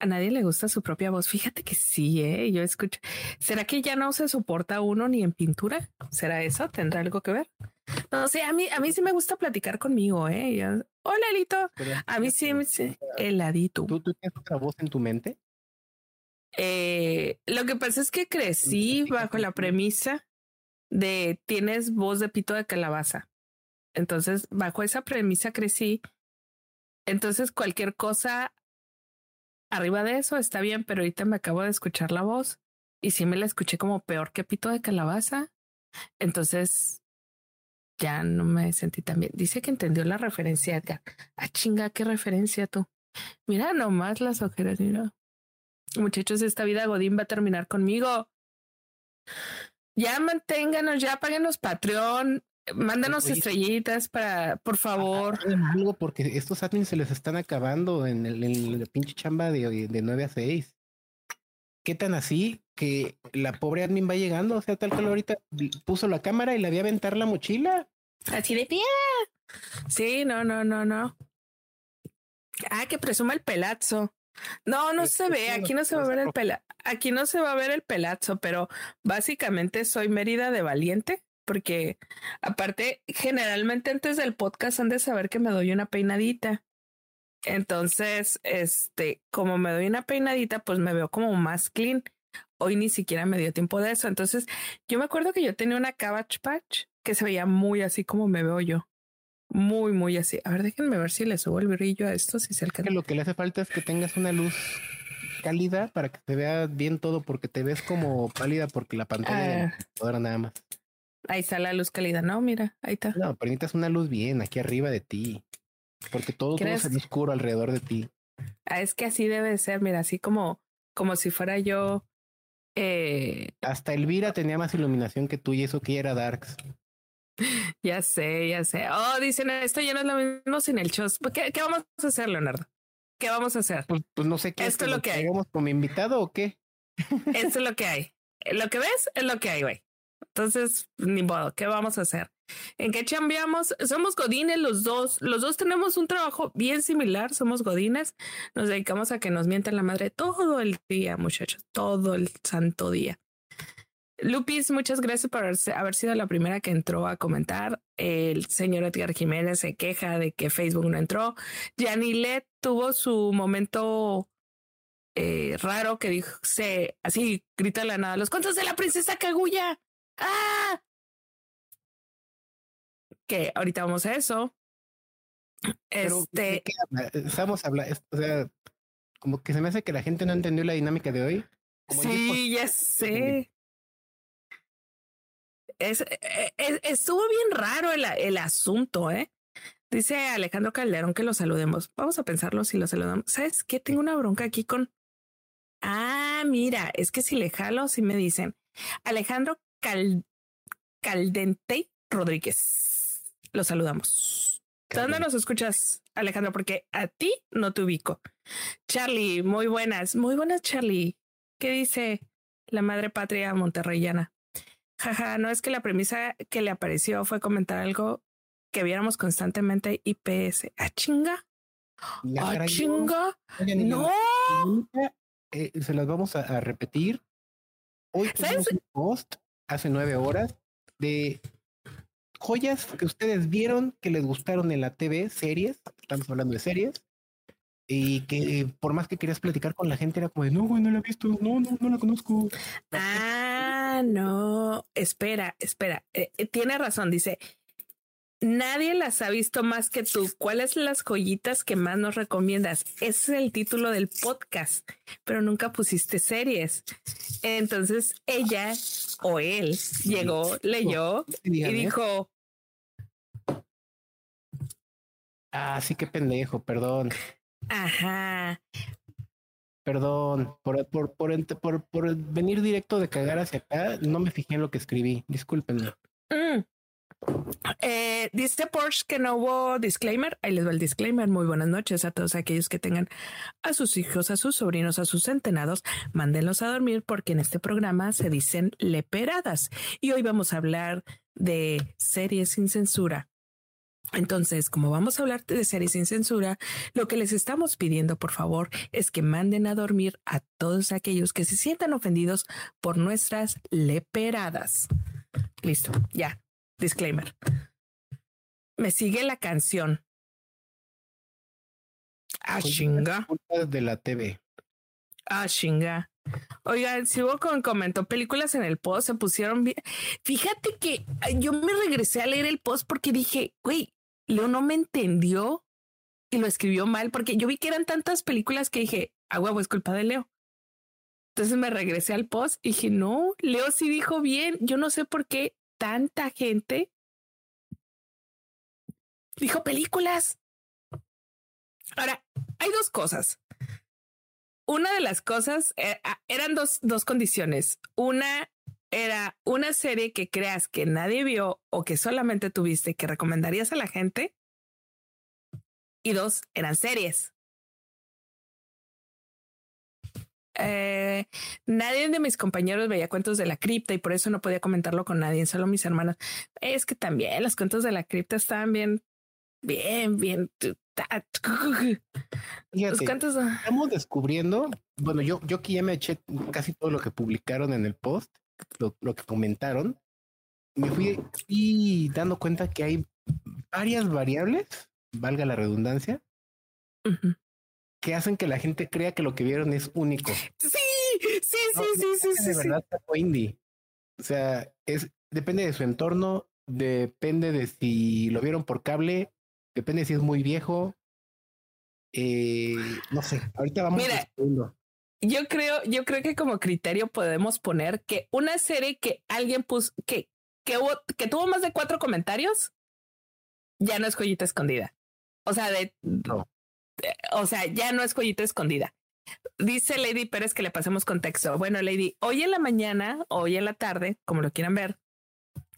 A nadie le gusta su propia voz. Fíjate que sí, ¿eh? Yo escucho. ¿Será que ya no se soporta uno ni en pintura? ¿Será eso? ¿Tendrá algo que ver? No sé, a mí, a mí sí me gusta platicar conmigo, ¿eh? Hola, Elito. A mí sí, sí heladito. ¿Tú, ¿Tú tienes otra voz en tu mente? Eh, lo que pasa es que crecí bajo la premisa de tienes voz de pito de calabaza. Entonces, bajo esa premisa crecí. Entonces, cualquier cosa arriba de eso está bien, pero ahorita me acabo de escuchar la voz y sí me la escuché como peor que pito de calabaza. Entonces ya no me sentí tan bien. Dice que entendió la referencia, Edgar. Ah, chinga, qué referencia tú. Mira nomás las ojeras, mira. Muchachos, esta vida Godín va a terminar conmigo. Ya manténganos, ya los Patreon, mándanos estrellitas para, por favor. Algo porque estos admins se les están acabando en, el, en la pinche chamba de, de 9 a 6. ¿Qué tan así que la pobre admin va llegando? O sea, tal que ahorita puso la cámara y le había aventar la mochila. Así de pie. Sí, no, no, no, no. Ah, que presuma el pelazo. No, no se ve, aquí no se va a ver el pela, aquí no se va a ver el pelazo, pero básicamente soy Mérida de valiente, porque aparte, generalmente antes del podcast han de saber que me doy una peinadita. Entonces, este, como me doy una peinadita, pues me veo como más clean. Hoy ni siquiera me dio tiempo de eso. Entonces, yo me acuerdo que yo tenía una Cabbage Patch que se veía muy así como me veo yo. Muy, muy así. A ver, déjenme ver si le subo el brillo a esto, si se alcanza. Lo que le hace falta es que tengas una luz cálida para que te vea bien todo, porque te ves como pálida porque la pantalla ah. nada más. Ahí está la luz cálida, ¿no? Mira, ahí está. No, pero necesitas una luz bien aquí arriba de ti, porque todo, todo ve oscuro alrededor de ti. Ah, es que así debe ser, mira, así como, como si fuera yo. Eh... Hasta Elvira tenía más iluminación que tú y eso que era Darks. Ya sé, ya sé. Oh, dicen, esto ya no es lo mismo sin el show. ¿Qué, ¿Qué, vamos a hacer, Leonardo? ¿Qué vamos a hacer? Pues, pues no sé qué. Esto es lo que hay. como invitado o qué? Esto es lo que hay. Lo que ves es lo que hay, güey. Entonces, ni modo, ¿qué vamos a hacer? ¿En qué chambeamos? Somos godines los dos. Los dos tenemos un trabajo bien similar. Somos godines. Nos dedicamos a que nos mienten la madre todo el día, muchachos. Todo el santo día. Lupis, muchas gracias por haber sido la primera que entró a comentar. El señor Edgar Jiménez se queja de que Facebook no entró. Yanilet tuvo su momento eh, raro que dice así, grita la nada, los cuentos de la princesa Kaguya. ¡Ah! Que ahorita vamos a eso. este. Estamos hablando, o sea, como que se me hace que la gente no entendió la dinámica de hoy. sí, ya sé. Es, e, e, estuvo bien raro el, el asunto, ¿eh? Dice Alejandro Calderón que lo saludemos. Vamos a pensarlo si lo saludamos. ¿Sabes qué? Tengo una bronca aquí con. Ah, mira, es que si le jalo, si me dicen Alejandro Caldente Rodríguez. Lo saludamos. ¿Dónde nos escuchas, Alejandro? Porque a ti no te ubico. Charlie, muy buenas, muy buenas, Charlie. ¿Qué dice la madre patria monterreyana? Jaja, no es que la premisa que le apareció fue comentar algo que viéramos constantemente IPS. ¿A ¡Ah, chinga? ¿A ¡Ah, chinga? no. Eh, se las vamos a, repetir. Hoy tenemos un post hace nueve horas de joyas que ustedes vieron que les gustaron en la TV, series, estamos hablando de series, y que por más que querías platicar con la gente era como de, no, güey, no la he visto, no, no, no la conozco. Ah, no, espera, espera, eh, eh, tiene razón, dice, Nadie las ha visto más que tú. ¿Cuáles son las joyitas que más nos recomiendas? Ese es el título del podcast, pero nunca pusiste series. Entonces ella o él llegó, leyó y dijo. Ah, sí, qué pendejo, perdón. Ajá. Perdón, por, por, por, por, venir directo de cagar hacia acá, no me fijé en lo que escribí. Discúlpenme. Mm. Eh, dice Porsche que no hubo disclaimer. Ahí les va el disclaimer. Muy buenas noches a todos aquellos que tengan a sus hijos, a sus sobrinos, a sus centenados. Mándenlos a dormir porque en este programa se dicen leperadas. Y hoy vamos a hablar de series sin censura. Entonces, como vamos a hablar de series sin censura, lo que les estamos pidiendo, por favor, es que manden a dormir a todos aquellos que se sientan ofendidos por nuestras leperadas. Listo, ya. Disclaimer. Me sigue la canción. Ah, chinga. De la TV. Ah, chinga. Oigan, si hubo con comentó películas en el post, se pusieron bien. Fíjate que yo me regresé a leer el post porque dije, güey, Leo no me entendió y lo escribió mal porque yo vi que eran tantas películas que dije, ah, huevo, es culpa de Leo. Entonces me regresé al post y dije, no, Leo sí dijo bien. Yo no sé por qué tanta gente dijo películas. Ahora, hay dos cosas. Una de las cosas eh, ah, eran dos, dos condiciones. Una era una serie que creas que nadie vio o que solamente tuviste que recomendarías a la gente. Y dos, eran series. Eh, nadie de mis compañeros veía cuentos de la cripta y por eso no podía comentarlo con nadie, solo mis hermanas. Es que también los cuentos de la cripta estaban bien, bien, bien. los cuentos... Estamos descubriendo, bueno, yo, yo aquí ya me eché casi todo lo que publicaron en el post lo, que comentaron, me fui, dando cuenta que hay varias variables, valga la redundancia, que hacen que la gente crea que lo que vieron es único. Sí, sí, sí, sí, sí, sí. De verdad, indie. O sea, es, depende de su entorno, depende de si lo vieron por cable, depende si es muy viejo. Eh, no sé, ahorita vamos Mira, yo creo, yo creo que como criterio podemos poner que una serie que alguien puso, que, que, hubo, que tuvo más de cuatro comentarios, ya no es joyita escondida. O sea, de, no. O sea, ya no es joyita escondida. Dice Lady Pérez que le pasemos contexto. Bueno, Lady, hoy en la mañana, hoy en la tarde, como lo quieran ver,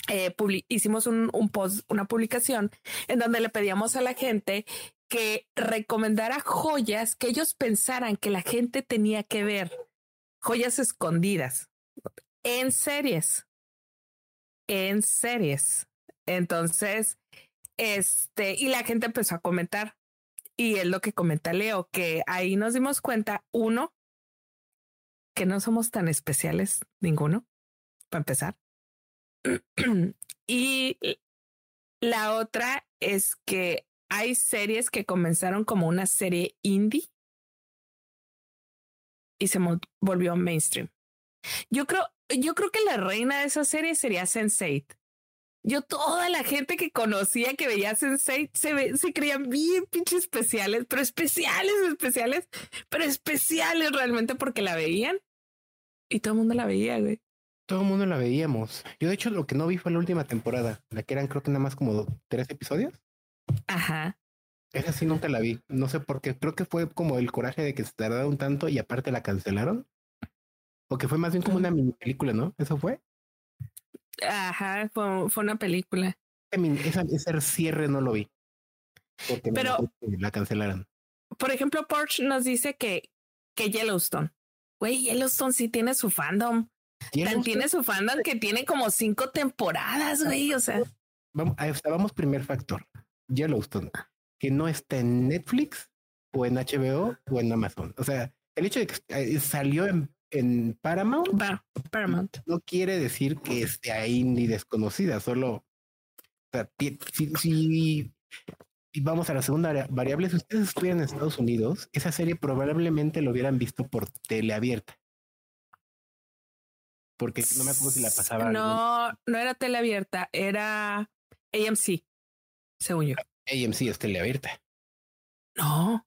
eh, hicimos un, un, post, una publicación en donde le pedíamos a la gente que recomendara joyas que ellos pensaran que la gente tenía que ver, joyas escondidas en series, en series. Entonces, este, y la gente empezó a comentar. Y es lo que comenta Leo, que ahí nos dimos cuenta, uno, que no somos tan especiales, ninguno, para empezar. y la otra es que hay series que comenzaron como una serie indie y se volvió mainstream. Yo creo, yo creo que la reina de esa serie sería Sense8. Yo toda la gente que conocía que veía Sense8 se, se creían bien pinches especiales, pero especiales, especiales, pero especiales realmente porque la veían y todo el mundo la veía, güey. Todo el mundo la veíamos. Yo de hecho lo que no vi fue la última temporada, la que eran creo que nada más como tres episodios. Ajá. Esa sí nunca la vi. No sé por qué. Creo que fue como el coraje de que se tardaron tanto y aparte la cancelaron. O que fue más bien como una mini película, ¿no? ¿Eso fue? Ajá, fue, fue una película. Esa, ese cierre no lo vi. Porque Pero la cancelaron. Por ejemplo, Porsche nos dice que, que Yellowstone. Güey, Yellowstone sí tiene su fandom. Tan tiene su fandom que tiene como cinco temporadas, güey. O sea. Vamos, vamos primer factor. Yellowstone, que no está en Netflix o en HBO o en Amazon. O sea, el hecho de que eh, salió en, en Paramount, Paramount no quiere decir que esté ahí ni desconocida, solo o sea, si, si, vamos a la segunda variable, si ustedes estuvieran en Estados Unidos, esa serie probablemente lo hubieran visto por teleabierta. Porque no me acuerdo si la pasaba. No, no era teleabierta, era AMC, según yo. AMC es teleabierta. No.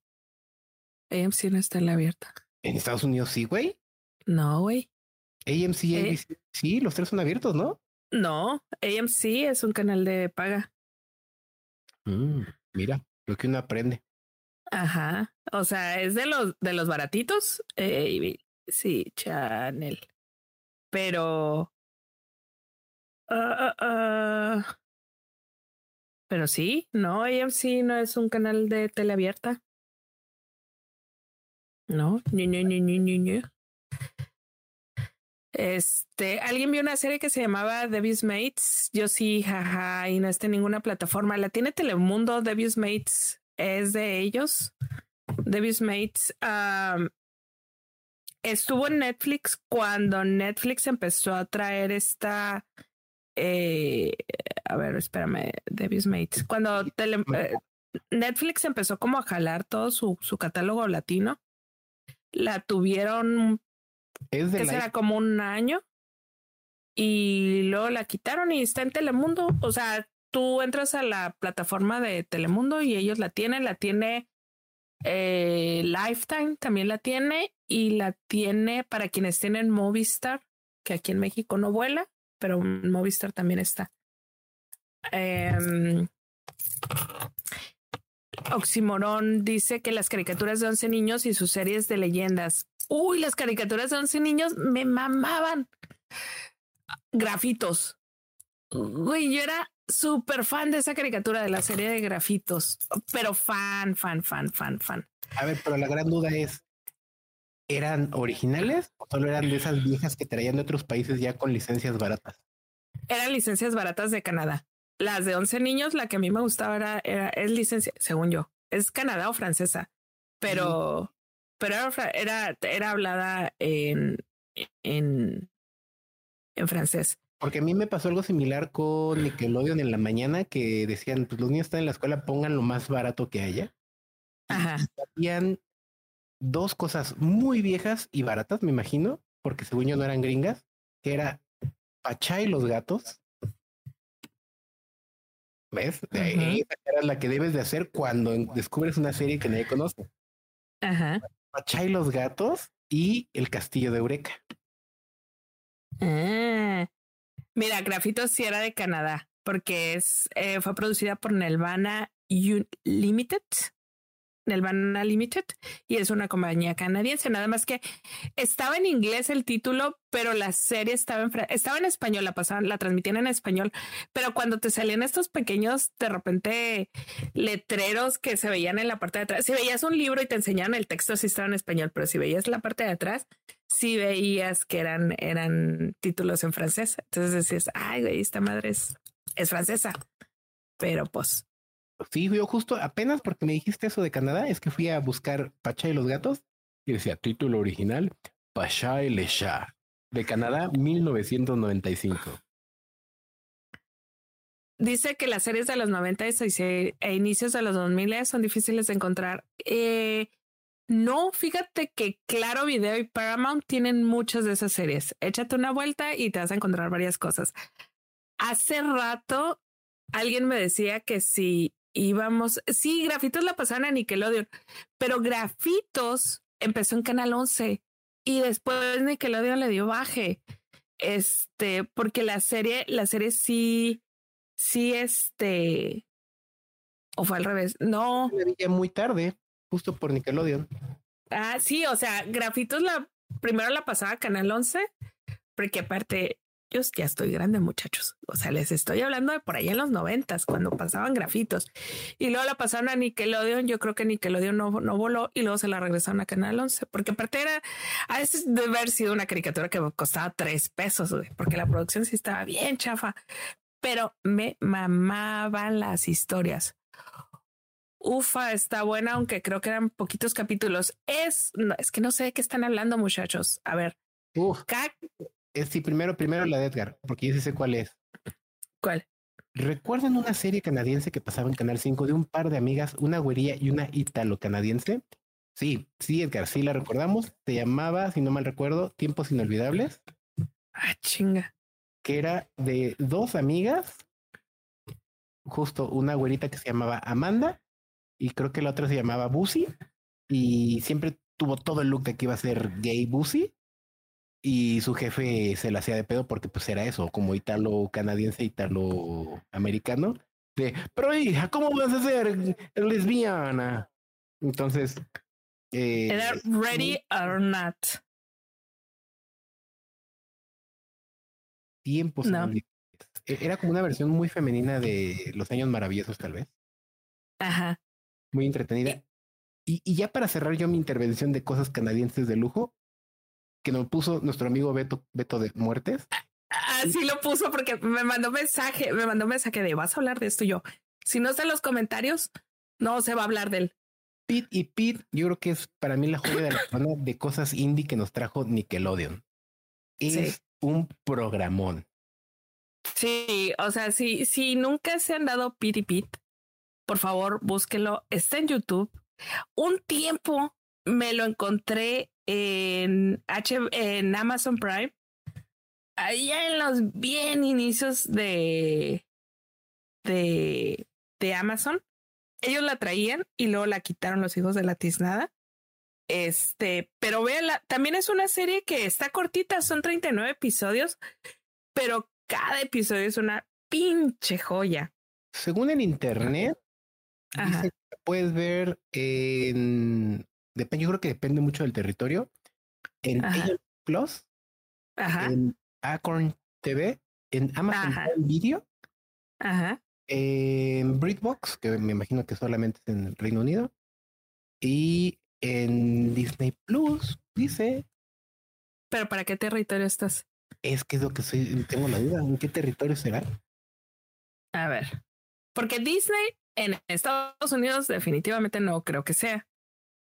AMC no es teleabierta. En Estados Unidos sí, güey. No, güey. AMC y ABC, sí, los tres son abiertos, ¿no? No, AMC es un canal de paga. Mm, mira, lo que uno aprende. Ajá. O sea, es de los de los baratitos. Eh, sí, Channel. Pero. Uh, pero sí, no, AMC no es un canal de tele abierta. No, ni, ni, ni, ni, ni, Este, alguien vio una serie que se llamaba Debbie's Mates. Yo sí, jaja, y no está en ninguna plataforma. La tiene Telemundo. Debbie's Mates es de ellos. Debbie's Mates estuvo en Netflix cuando Netflix empezó a traer esta. Eh, a ver, espérame, Debbie's Mates. Cuando eh, Netflix empezó como a jalar todo su, su catálogo latino, la tuvieron es de que será como un año y luego la quitaron y está en Telemundo. O sea, tú entras a la plataforma de Telemundo y ellos la tienen, la tiene eh, Lifetime también la tiene y la tiene para quienes tienen Movistar, que aquí en México no vuela, pero Movistar también está. Eh, Oximorón dice que las caricaturas de 11 niños y sus series de leyendas. Uy, las caricaturas de 11 niños me mamaban. Grafitos. Uy, yo era súper fan de esa caricatura de la serie de grafitos, pero fan, fan, fan, fan, fan. A ver, pero la gran duda es, ¿eran originales o solo eran de esas viejas que traían de otros países ya con licencias baratas? Eran licencias baratas de Canadá. Las de 11 niños, la que a mí me gustaba era, era es licencia, según yo, es Canadá o francesa, pero, pero era, era, hablada en, en, en francés. Porque a mí me pasó algo similar con Nickelodeon en la mañana que decían, pues los niños están en la escuela, pongan lo más barato que haya. Ajá. habían dos cosas muy viejas y baratas, me imagino, porque según yo no eran gringas, que era Pachá y los gatos ¿Ves? Esa la que debes de hacer cuando descubres una serie que nadie conoce. Ajá. Pachay los gatos y el castillo de Eureka. Ah. Mira, Grafitos sí era de Canadá, porque es, eh, fue producida por Nelvana Limited. Nelvana Limited y es una compañía canadiense. Nada más que estaba en inglés el título, pero la serie estaba en, estaba en español, la pasaban, la transmitían en español. Pero cuando te salían estos pequeños, de repente, letreros que se veían en la parte de atrás, si veías un libro y te enseñaban el texto, sí estaba en español, pero si veías la parte de atrás, sí veías que eran, eran títulos en francés. Entonces decías, ay, güey, esta madre es, es francesa. Pero pues Sí, yo justo apenas porque me dijiste eso de Canadá, es que fui a buscar Pacha y los gatos y decía título original Pacha y le Chat de Canadá 1995. Dice que las series de los 90 e inicios de los 2000 son difíciles de encontrar. Eh, no, fíjate que Claro Video y Paramount tienen muchas de esas series. Échate una vuelta y te vas a encontrar varias cosas. Hace rato alguien me decía que si íbamos, sí, Grafitos la pasaron a Nickelodeon, pero Grafitos empezó en Canal 11 y después Nickelodeon le dio baje. Este, porque la serie, la serie sí, sí, este, o fue al revés, no. La muy tarde, justo por Nickelodeon. Ah, sí, o sea, Grafitos la primero la pasaba a Canal 11, porque aparte ya estoy grande, muchachos. O sea, les estoy hablando de por ahí en los noventas, cuando pasaban grafitos. Y luego la pasaron a Nickelodeon. Yo creo que Nickelodeon no, no voló y luego se la regresaron a Canal 11, porque aparte era, a veces debe haber sido una caricatura que costaba tres pesos, porque la producción sí estaba bien chafa, pero me mamaban las historias. Ufa, está buena, aunque creo que eran poquitos capítulos. Es, no, es que no sé de qué están hablando, muchachos. A ver, Uf. Es, sí, primero, primero la de Edgar, porque yo sí sé cuál es. ¿Cuál? ¿Recuerdan una serie canadiense que pasaba en Canal 5 de un par de amigas, una güería y una italo-canadiense? Sí, sí, Edgar, sí la recordamos. Se llamaba, si no mal recuerdo, Tiempos Inolvidables. Ah, chinga. Que era de dos amigas, justo una güerita que se llamaba Amanda y creo que la otra se llamaba Bussy y siempre tuvo todo el look de que iba a ser gay Bussy y su jefe se la hacía de pedo porque pues era eso, como italo canadiense, italo americano, de, pero hija, ¿cómo vas a ser lesbiana? Entonces... Eh, era ready or not. Tiempos. E, era como una versión muy femenina de Los Años Maravillosos, tal vez. Ajá. Muy entretenida. Y, y ya para cerrar yo mi intervención de cosas canadienses de lujo, que nos puso nuestro amigo Beto, Beto de Muertes. Así lo puso porque me mandó mensaje, me mandó mensaje de vas a hablar de esto y yo. Si no está en los comentarios, no se va a hablar de él. Pete y Pete, yo creo que es para mí la joya de la semana de cosas indie que nos trajo Nickelodeon. Es un programón. Sí, o sea, si, si nunca se han dado Pete y Pete, por favor, búsquelo. Está en YouTube. Un tiempo me lo encontré en, H en Amazon Prime. Allá en los bien inicios de, de, de Amazon. Ellos la traían y luego la quitaron los hijos de la tiznada. Este, pero véanla, también es una serie que está cortita, son 39 episodios, pero cada episodio es una pinche joya. Según el internet, puedes ver en. Depende, yo creo que depende mucho del territorio. En Plus, en Acorn TV, en Amazon Video, en Britbox, que me imagino que solamente es en el Reino Unido, y en Disney Plus, dice. ¿Pero para qué territorio estás? Es que es lo que soy, tengo la duda, ¿en qué territorio será? A ver, porque Disney en Estados Unidos definitivamente no creo que sea.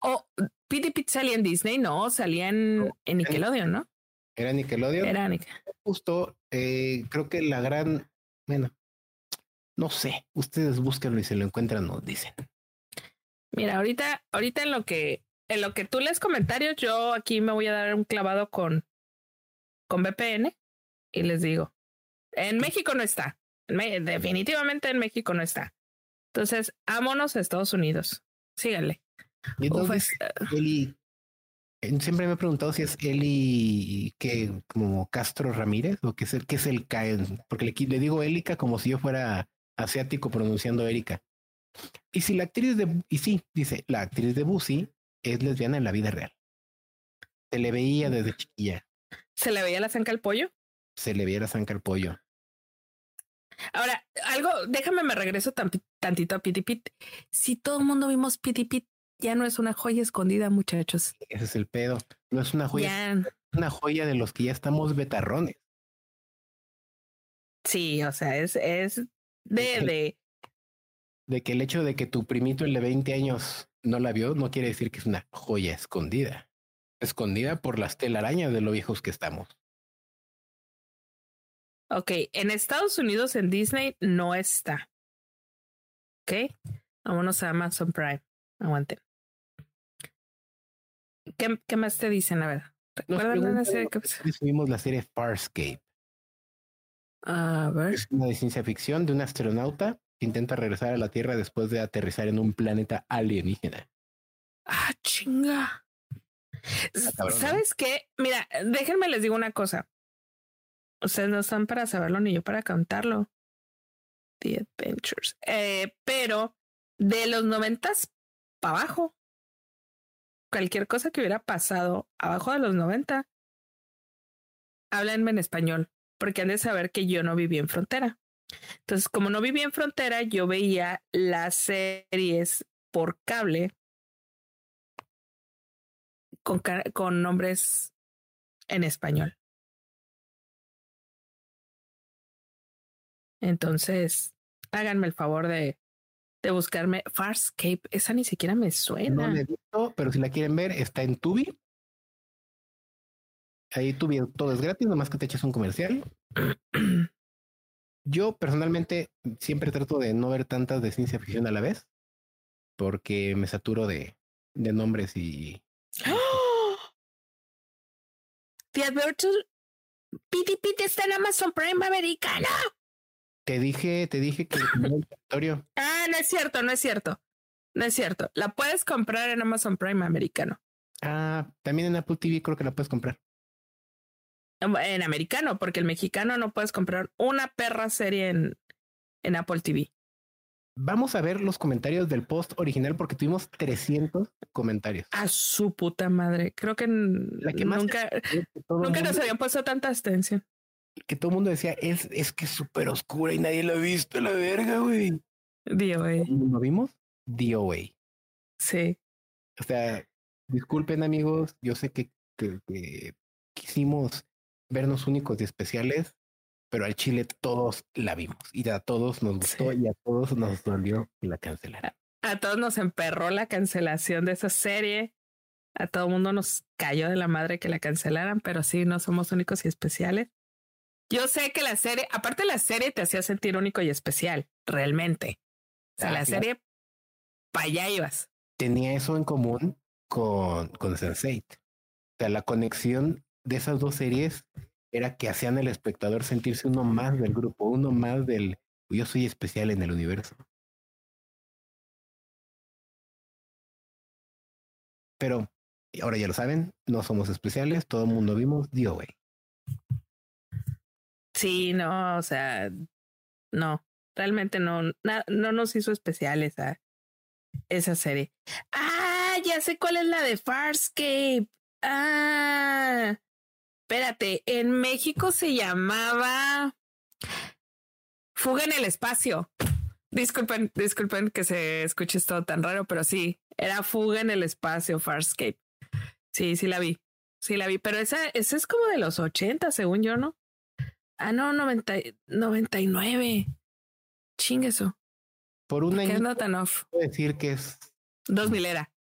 O Pity Pit salía en Disney, no, salía en, Nickelodeon, ¿no? Era Nickelodeon. Era Nickelodeon. Justo, eh, creo que la gran, bueno, no sé, ustedes búsquenlo y si lo encuentran nos dicen. Mira, ahorita, ahorita en lo que, en lo que tú lees comentarios, yo aquí me voy a dar un clavado con, con VPN y les digo, en México no está. Definitivamente en México no está. Entonces, ámonos a Estados Unidos. Síganle. Eli, siempre me he preguntado si es Eli que como Castro Ramírez o qué es el que es el porque le, le digo Élica como si yo fuera asiático pronunciando Erika. Y si la actriz de y sí, dice, la actriz de Bussy es lesbiana en la vida real. Se le veía desde chiquilla. ¿Se le veía la zanca al pollo? Se le veía la zanca al pollo. Ahora, algo, déjame me regreso tantito a Piti Pit. Si todo el mundo vimos Piti Pit, ya no es una joya escondida, muchachos. Ese es el pedo. No es una joya. Es una joya de los que ya estamos betarrones. Sí, o sea, es, es de, de. De que el hecho de que tu primito, el de 20 años, no la vio, no quiere decir que es una joya escondida. Escondida por las telarañas de lo viejos que estamos. Ok, en Estados Unidos en Disney no está. Ok, vámonos a Amazon Prime. Aguanten. ¿Qué, qué más te dicen? A ver, ¿recuerdan la serie que Subimos la serie Farscape. A ver. Es una de ciencia ficción de un astronauta que intenta regresar a la Tierra después de aterrizar en un planeta alienígena. Ah, chinga. ¿Sabes qué? Mira, déjenme les digo una cosa. Ustedes no están para saberlo ni yo para contarlo. The Adventures. Eh, pero de los noventas para abajo, cualquier cosa que hubiera pasado abajo de los noventa, háblenme en español, porque han de saber que yo no viví en frontera. Entonces, como no viví en frontera, yo veía las series por cable con, con nombres en español. Entonces, háganme el favor de, de buscarme Farscape. Esa ni siquiera me suena. No le he visto, pero si la quieren ver, está en Tubi. Ahí Tubi todo es gratis, nomás que te eches un comercial. Yo personalmente siempre trato de no ver tantas de ciencia ficción a la vez, porque me saturo de, de nombres y. ¡Oh! The Adventure Piti Piti está en Amazon Prime americana. Te dije, te dije que Ah, no es cierto, no es cierto. No es cierto. La puedes comprar en Amazon Prime americano. Ah, también en Apple TV creo que la puedes comprar. En americano, porque el mexicano no puedes comprar una perra serie en, en Apple TV. Vamos a ver los comentarios del post original porque tuvimos 300 comentarios. A su puta madre. Creo que, La que nunca, nunca nos habían puesto tanta atención que todo el mundo decía, es, es que es súper oscura y nadie lo ha visto, la verga, güey. DOA. ¿Lo vimos? DOA. Sí. O sea, disculpen amigos, yo sé que, que, quisimos vernos únicos y especiales, pero al Chile todos la vimos y a todos nos gustó y a todos nos dolió que la cancelaran. A todos nos emperró la cancelación de esa serie. A todo mundo nos cayó de la madre que la cancelaran, pero sí, no somos únicos y especiales. Yo sé que la serie, aparte la serie te hacía sentir único y especial, realmente. O sea, la serie, para allá ibas. Tenía eso en común con, con Sense8. O sea, la conexión de esas dos series era que hacían al espectador sentirse uno más del grupo, uno más del yo soy especial en el universo. Pero ahora ya lo saben, no somos especiales, todo el mundo vimos DOA. Sí, no, o sea, no, realmente no, no nos hizo especiales a esa serie. Ah, ya sé cuál es la de Farscape. Ah, espérate, en México se llamaba Fuga en el espacio. Disculpen, disculpen que se escuche esto tan raro, pero sí, era Fuga en el espacio, Farscape. Sí, sí la vi. Sí la vi, pero esa, esa es como de los 80, según yo, ¿no? Ah, no, 90, 99. Chingue eso. Por un año. no tan off. Puedo decir que es. Dos milera.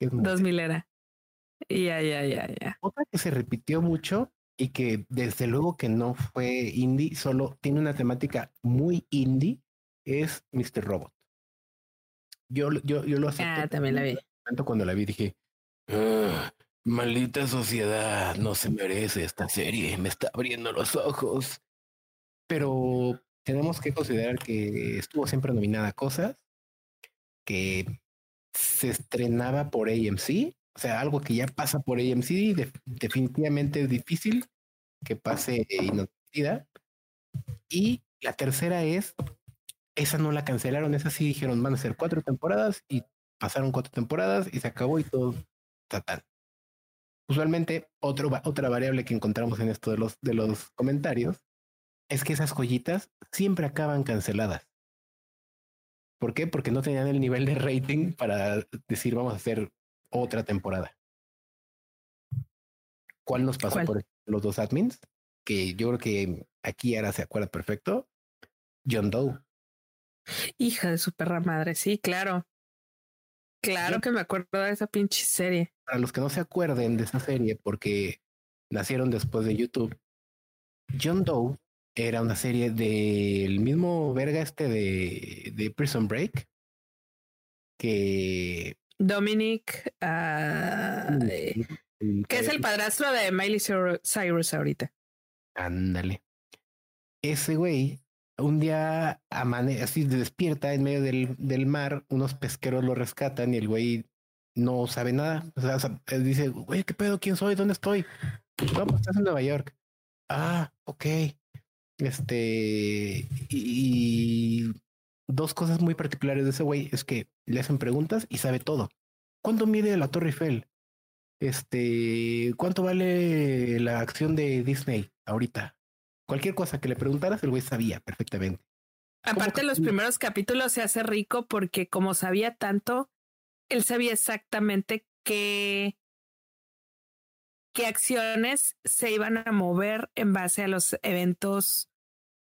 Dos milera. Ya, ya, ya, ya. Otra que se repitió mucho y que desde luego que no fue indie, solo tiene una temática muy indie, es Mr. Robot. Yo, yo, yo lo acepté. Ah, también la vi. Cuando la vi dije, ah, maldita sociedad, no se merece esta serie, me está abriendo los ojos. Pero tenemos que considerar que estuvo siempre nominada a cosas, que se estrenaba por AMC o sea, algo que ya pasa por AMC, definitivamente es difícil que pase inadvertida. Y la tercera es, esa no la cancelaron, esa sí dijeron van a ser cuatro temporadas y pasaron cuatro temporadas y se acabó y todo está Usualmente, otro, otra variable que encontramos en esto de los, de los comentarios es que esas joyitas siempre acaban canceladas. ¿Por qué? Porque no tenían el nivel de rating para decir vamos a hacer otra temporada. ¿Cuál nos pasó por los dos admins? Que yo creo que aquí ahora se acuerda perfecto. John Doe. Hija de su perra madre, sí, claro. Claro que me acuerdo de esa pinche serie. Para los que no se acuerden de esa serie, porque nacieron después de YouTube, John Doe era una serie del mismo verga este de, de Prison Break, que Dominic, uh, que es el padrastro de Miley Cyrus ahorita. Ándale. Ese güey, un día amane así despierta en medio del, del mar, unos pesqueros lo rescatan y el güey no sabe nada. O sea, dice, güey, ¿qué pedo? ¿Quién soy? ¿Dónde estoy? No, pues estás en Nueva York. Ah, ok. Este, y dos cosas muy particulares de ese güey es que le hacen preguntas y sabe todo. ¿Cuánto mide la Torre Eiffel? Este, ¿cuánto vale la acción de Disney ahorita? Cualquier cosa que le preguntaras, el güey sabía perfectamente. Aparte, los primeros capítulos se hace rico porque como sabía tanto, él sabía exactamente qué, qué acciones se iban a mover en base a los eventos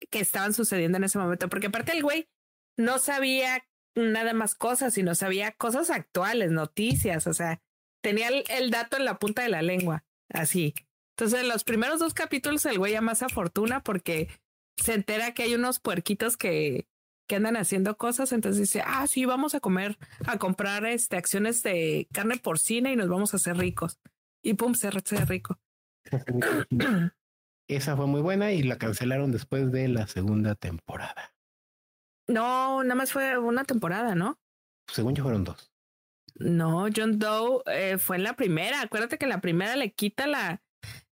que estaban sucediendo en ese momento. Porque aparte el güey no sabía nada más cosas, sino sabía cosas actuales, noticias, o sea, tenía el, dato en la punta de la lengua, así. Entonces, en los primeros dos capítulos el güey a fortuna porque se entera que hay unos puerquitos que, que andan haciendo cosas, entonces dice, ah, sí, vamos a comer, a comprar este, acciones de carne porcina y nos vamos a hacer ricos. Y pum, se hace rico. Esa fue muy buena y la cancelaron después de la segunda temporada. No, nada más fue una temporada, ¿no? Según yo fueron dos. No, John Doe eh, fue en la primera. Acuérdate que en la primera le quita la.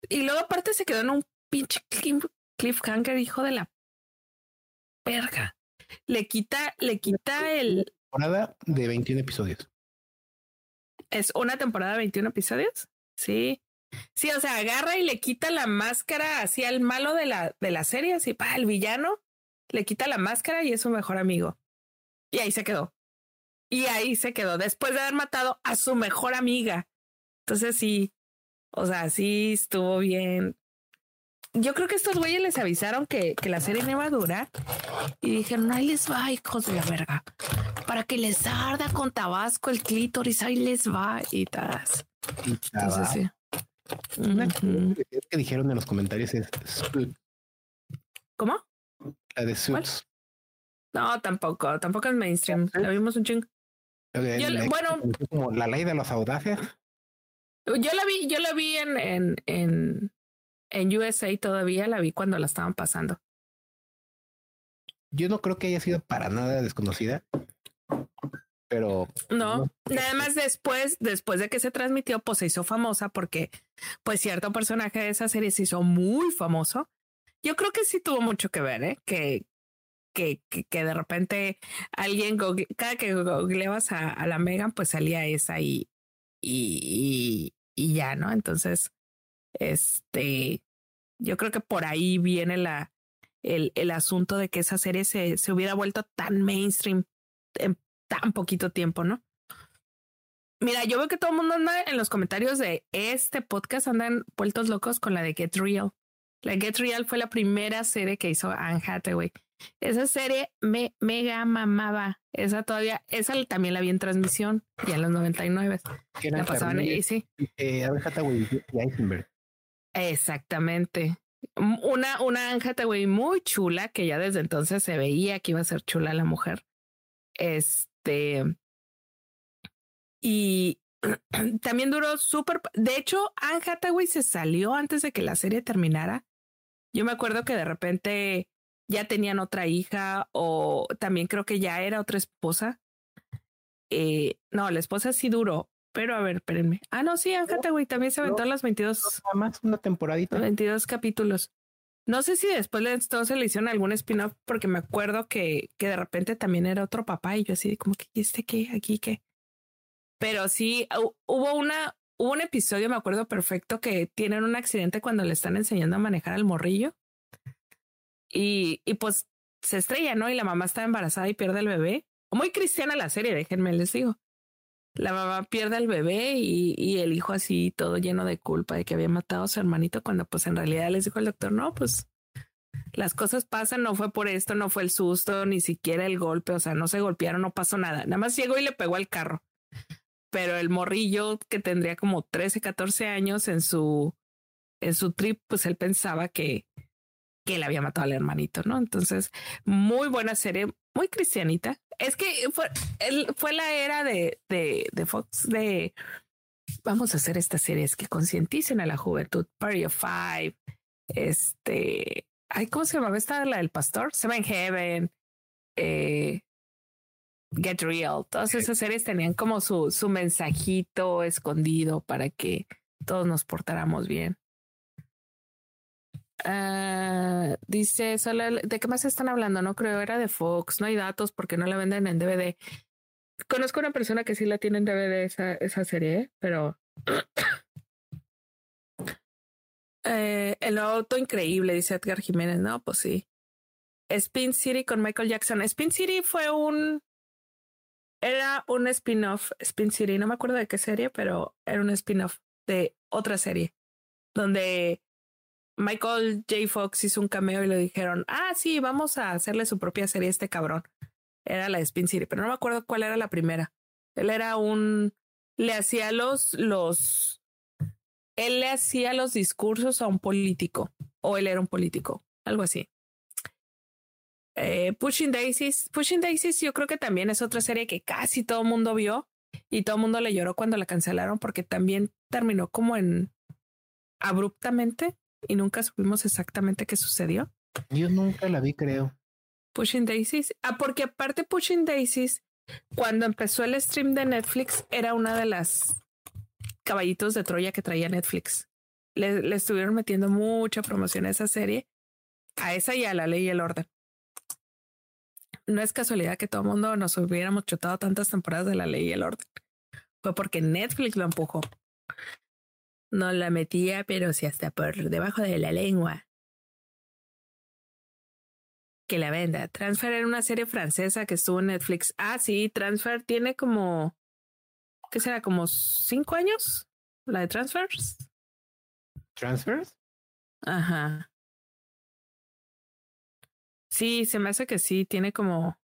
Y luego, aparte, se quedó en un pinche cliffhanger, hijo de la verga. Le quita, le quita el. Temporada de 21 episodios. ¿Es una temporada de 21 episodios? Sí. Sí, o sea, agarra y le quita la máscara así al malo de la, de la serie, así para el villano le quita la máscara y es su mejor amigo. Y ahí se quedó. Y ahí se quedó, después de haber matado a su mejor amiga. Entonces sí, O sea, sí estuvo bien. Yo creo que estos güeyes les avisaron que, que la serie no iba a durar y dijeron, ahí les va, hijos de la verga, para que les arda con Tabasco el clítoris, ahí les va y tal. Entonces, sí. Una que dijeron en los comentarios es ¿Cómo? La de Suits. No, tampoco, tampoco es mainstream. La vimos un chingo. bueno, como la ley de los audaces. Yo la vi, yo la vi en, en, en, en USA todavía, la vi cuando la estaban pasando. Yo no creo que haya sido para nada desconocida, pero no, nada más después, después de que se transmitió, pues se hizo famosa porque, pues cierto personaje de esa serie se hizo muy famoso. Yo creo que sí tuvo mucho que ver, ¿eh? que, que, que, de repente alguien, cada que googleabas a, a, la Megan, pues salía esa y, y, y, ya, ¿no? Entonces, este, yo creo que por ahí viene la, el, el asunto de que esa serie se, se hubiera vuelto tan mainstream en tan poquito tiempo, ¿no? Mira, yo veo que todo el mundo anda en los comentarios de este podcast, andan vueltos locos con la de Get Real. La Get Real fue la primera serie que hizo Anne Hathaway. Esa serie me mega mamaba. Esa todavía, esa también la vi en transmisión, ya en los 99. La pasaban y sí. Eh, Exactamente. Una, una Anne Hathaway muy chula, que ya desde entonces se veía que iba a ser chula la mujer. Este. Y también duró súper. De hecho, Anne Hathaway se salió antes de que la serie terminara. Yo me acuerdo que de repente ya tenían otra hija o también creo que ya era otra esposa. Eh, no, la esposa sí duró, pero a ver, espérenme. Ah, no, sí, Anne güey, también se aventó las 22. más una temporadita. 22 capítulos. No sé si después de entonces le hicieron algún spin-off, porque me acuerdo que, que de repente también era otro papá y yo así como que este qué, aquí qué. Pero sí, hubo una, hubo un episodio, me acuerdo perfecto, que tienen un accidente cuando le están enseñando a manejar al morrillo y, y pues se estrella, ¿no? Y la mamá está embarazada y pierde el bebé. Muy cristiana la serie, déjenme les digo. La mamá pierde al bebé y, y, el hijo así todo lleno de culpa de que había matado a su hermanito cuando pues en realidad les dijo el doctor, no, pues las cosas pasan, no fue por esto, no fue el susto, ni siquiera el golpe, o sea, no se golpearon, no pasó nada, nada más llegó y le pegó al carro. Pero el morrillo que tendría como 13, 14 años en su, en su trip, pues él pensaba que, que le había matado al hermanito, ¿no? Entonces, muy buena serie, muy cristianita. Es que fue, fue la era de, de, de Fox de vamos a hacer estas series que concienticen a la juventud. Party of Five, este, ay, ¿cómo se llamaba esta? La del pastor, Seven Heaven, eh, Get Real. Todas esas series tenían como su, su mensajito escondido para que todos nos portáramos bien. Uh, dice, ¿de qué más están hablando? No creo, era de Fox, no hay datos porque no la venden en DVD. Conozco una persona que sí la tiene en DVD esa, esa serie, pero eh, el auto increíble, dice Edgar Jiménez. No, pues sí. Spin City con Michael Jackson. Spin City fue un. Era un spin-off. Spin City, no me acuerdo de qué serie, pero era un spin-off de otra serie donde Michael J. Fox hizo un cameo y le dijeron, ah, sí, vamos a hacerle su propia serie a este cabrón. Era la de Spin City, pero no me acuerdo cuál era la primera. Él era un, le hacía los, los, él le hacía los discursos a un político, o él era un político, algo así. Eh, Pushing Daisies, Pushing Daisies yo creo que también es otra serie que casi todo el mundo vio y todo el mundo le lloró cuando la cancelaron porque también terminó como en abruptamente y nunca supimos exactamente qué sucedió. Yo nunca la vi, creo. Pushing Daisies. Ah, porque aparte Pushing Daisies, cuando empezó el stream de Netflix, era una de las caballitos de Troya que traía Netflix. Le, le estuvieron metiendo mucha promoción a esa serie, a esa y a la ley y el orden. No es casualidad que todo el mundo nos hubiéramos chutado tantas temporadas de la ley y el orden. Fue porque Netflix lo empujó. No la metía, pero sí hasta por debajo de la lengua. Que la venda. Transfer era una serie francesa que estuvo en Netflix. Ah, sí, Transfer tiene como. ¿Qué será? ¿Como cinco años? ¿La de Transfers? Transfers. Ajá. Sí, se me hace que sí, tiene como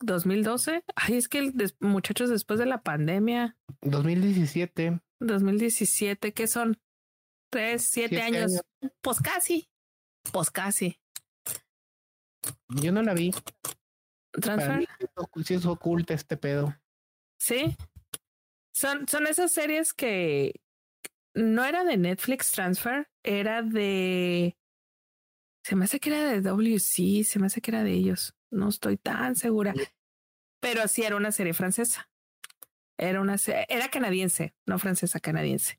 2012. Ay, es que el muchachos después de la pandemia. 2017. 2017, ¿qué son? Tres, siete, años. Pues casi. Pues casi. Yo no la vi. Transfer. Sí es oculta este pedo. Sí. Son, son esas series que no era de Netflix Transfer, era de. Se me hace que era de WC, se me hace que era de ellos. No estoy tan segura. Pero sí era una serie francesa. Era una era canadiense, no francesa, canadiense.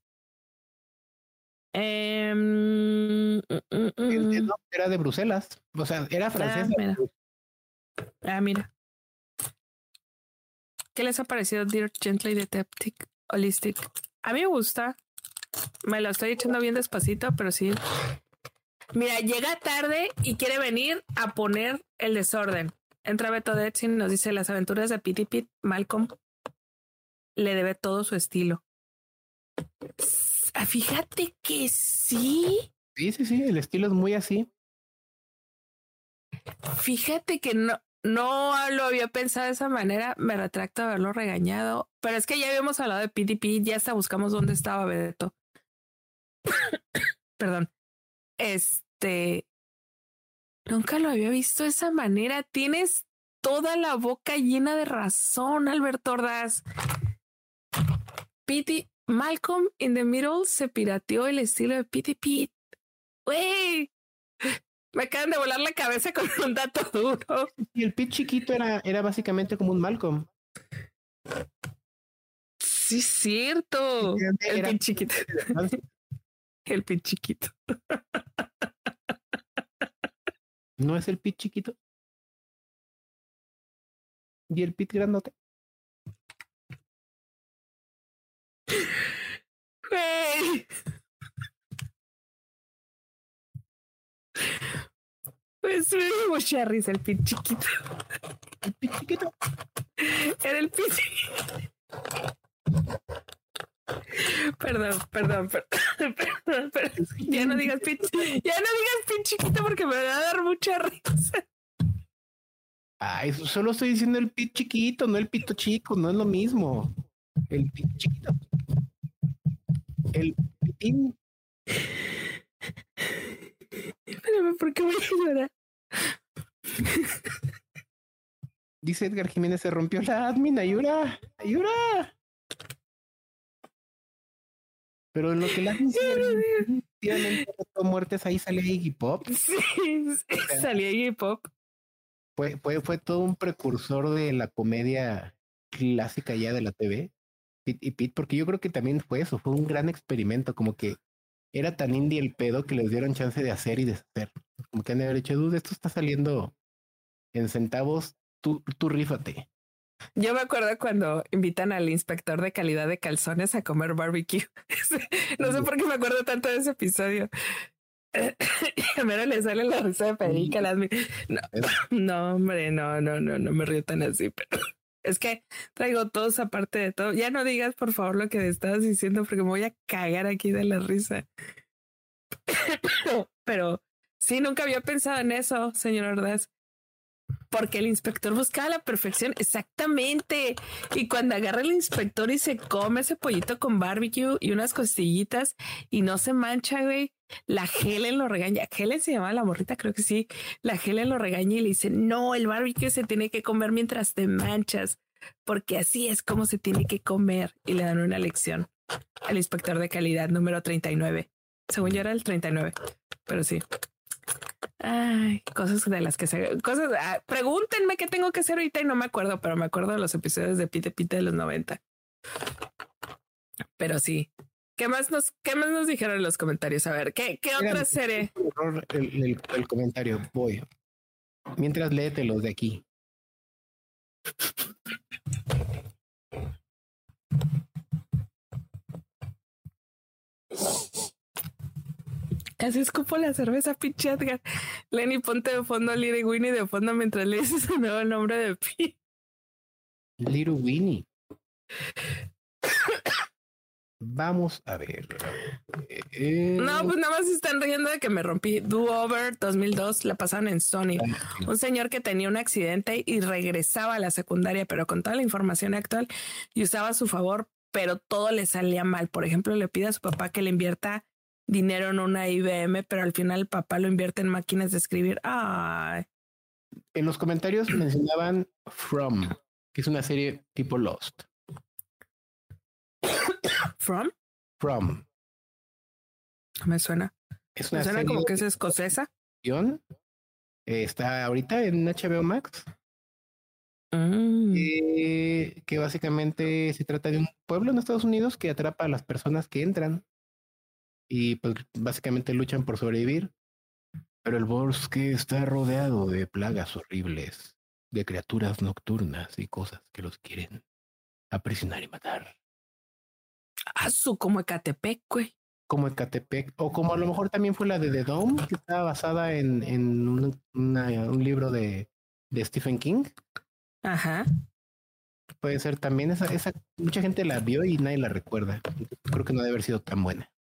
Eh, era de Bruselas. O sea, era ah, francesa. Ah, mira. ¿Qué les ha parecido Dear Gently Detective Holistic? A mí me gusta. Me lo estoy echando bien despacito, pero sí. Mira, llega tarde y quiere venir a poner el desorden. Entra Beto y nos dice las aventuras de Pity Pit, Malcolm le debe todo su estilo. Ah, fíjate que sí. Sí, sí, sí, el estilo es muy así. Fíjate que no, no lo había pensado de esa manera, me retracto de haberlo regañado, pero es que ya habíamos hablado de PDP, ya hasta buscamos dónde estaba Beto. Perdón. Este, nunca lo había visto de esa manera. Tienes toda la boca llena de razón, Alberto Ordaz. Malcolm in the Middle se pirateó el estilo de Pity Pete. ¡Wey! Me acaban de volar la cabeza con un dato duro. Y el Pete chiquito era, era básicamente como un Malcolm. Sí, cierto. El Pete chiquito. El Pete chiquito. ¿No es el Pete chiquito? ¿Y el Pete grandote? Pues me dio mucha risa el pin chiquito. El pin chiquito. Era el pin Perdón, perdón, perdón, perdón, Ya no digas pin, ya no digas pin chiquito porque me va a dar mucha risa. Ay, solo estoy diciendo el pin chiquito, no el pito chico, no es lo mismo. El pin chiquito. El pitín. Espérame, ¿por qué voy a llorar? Dice Edgar Jiménez, se rompió la admin, ayuda, ayuda. Pero en lo que la admin muertes, ahí salía Iggy Pop. Sí, salía Iggy Pop. Fue, fue, fue todo un precursor de la comedia clásica ya de la TV. Pete y Pete, porque yo creo que también fue eso, fue un gran experimento, como que era tan indie el pedo que les dieron chance de hacer y deshacer. Como que han de haber dicho, dude, esto está saliendo en centavos, tú, tú rífate. Yo me acuerdo cuando invitan al inspector de calidad de calzones a comer barbecue. no sé por qué me acuerdo tanto de ese episodio. A mí le sale la risa de Federica. No, no, hombre, no, no, no, no me río tan así, pero es que traigo todos aparte de todo. Ya no digas, por favor, lo que estabas diciendo, porque me voy a cagar aquí de la risa. Pero, sí, nunca había pensado en eso, señor Ordaz. Porque el inspector buscaba la perfección, exactamente. Y cuando agarra el inspector y se come ese pollito con barbecue y unas costillitas y no se mancha, güey, la Helen lo regaña. Helen se llama la morrita, creo que sí. La Helen lo regaña y le dice, no, el barbecue se tiene que comer mientras te manchas, porque así es como se tiene que comer. Y le dan una lección al inspector de calidad número 39. Según yo era el 39, pero sí. Ay, cosas de las que se cosas. Ah, pregúntenme qué tengo que hacer ahorita y no me acuerdo, pero me acuerdo de los episodios de Pite Pite de los 90. Pero sí, ¿Qué más nos, qué más nos dijeron en los comentarios? A ver, ¿qué, qué otra serie? El, el, comentario, voy. Mientras léete los de aquí. Casi escupo la cerveza, pinche Edgar. Lenny, ponte de fondo a Little Winnie de fondo mientras le dices el nuevo nombre de Pi. Little Winnie. Vamos a ver. Eh, No, pues nada más están riendo de que me rompí. Do Over 2002 la pasaron en Sony. Un señor que tenía un accidente y regresaba a la secundaria, pero con toda la información actual y usaba a su favor, pero todo le salía mal. Por ejemplo, le pide a su papá que le invierta dinero en una IBM, pero al final el papá lo invierte en máquinas de escribir. Ay, En los comentarios mencionaban From, que es una serie tipo Lost. From From. me suena. Es Me una suena serie como que es escocesa. Eh, está ahorita en HBO Max. Mm. eh, que básicamente se trata de un pueblo en Estados Unidos que atrapa a las personas que entran y pues básicamente luchan por sobrevivir. Pero el bosque está rodeado de plagas horribles, de criaturas nocturnas y cosas que los quieren aprisionar y matar. Ah, su como Ecatepec, güey. Como Ecatepec, o como a lo mejor también fue la de The Dome, que está basada en, en una- un libro de, de Stephen King. Ajá. Puede ser también esa, esa, mucha gente la vio y nadie la recuerda. Creo que no debe haber sido tan buena.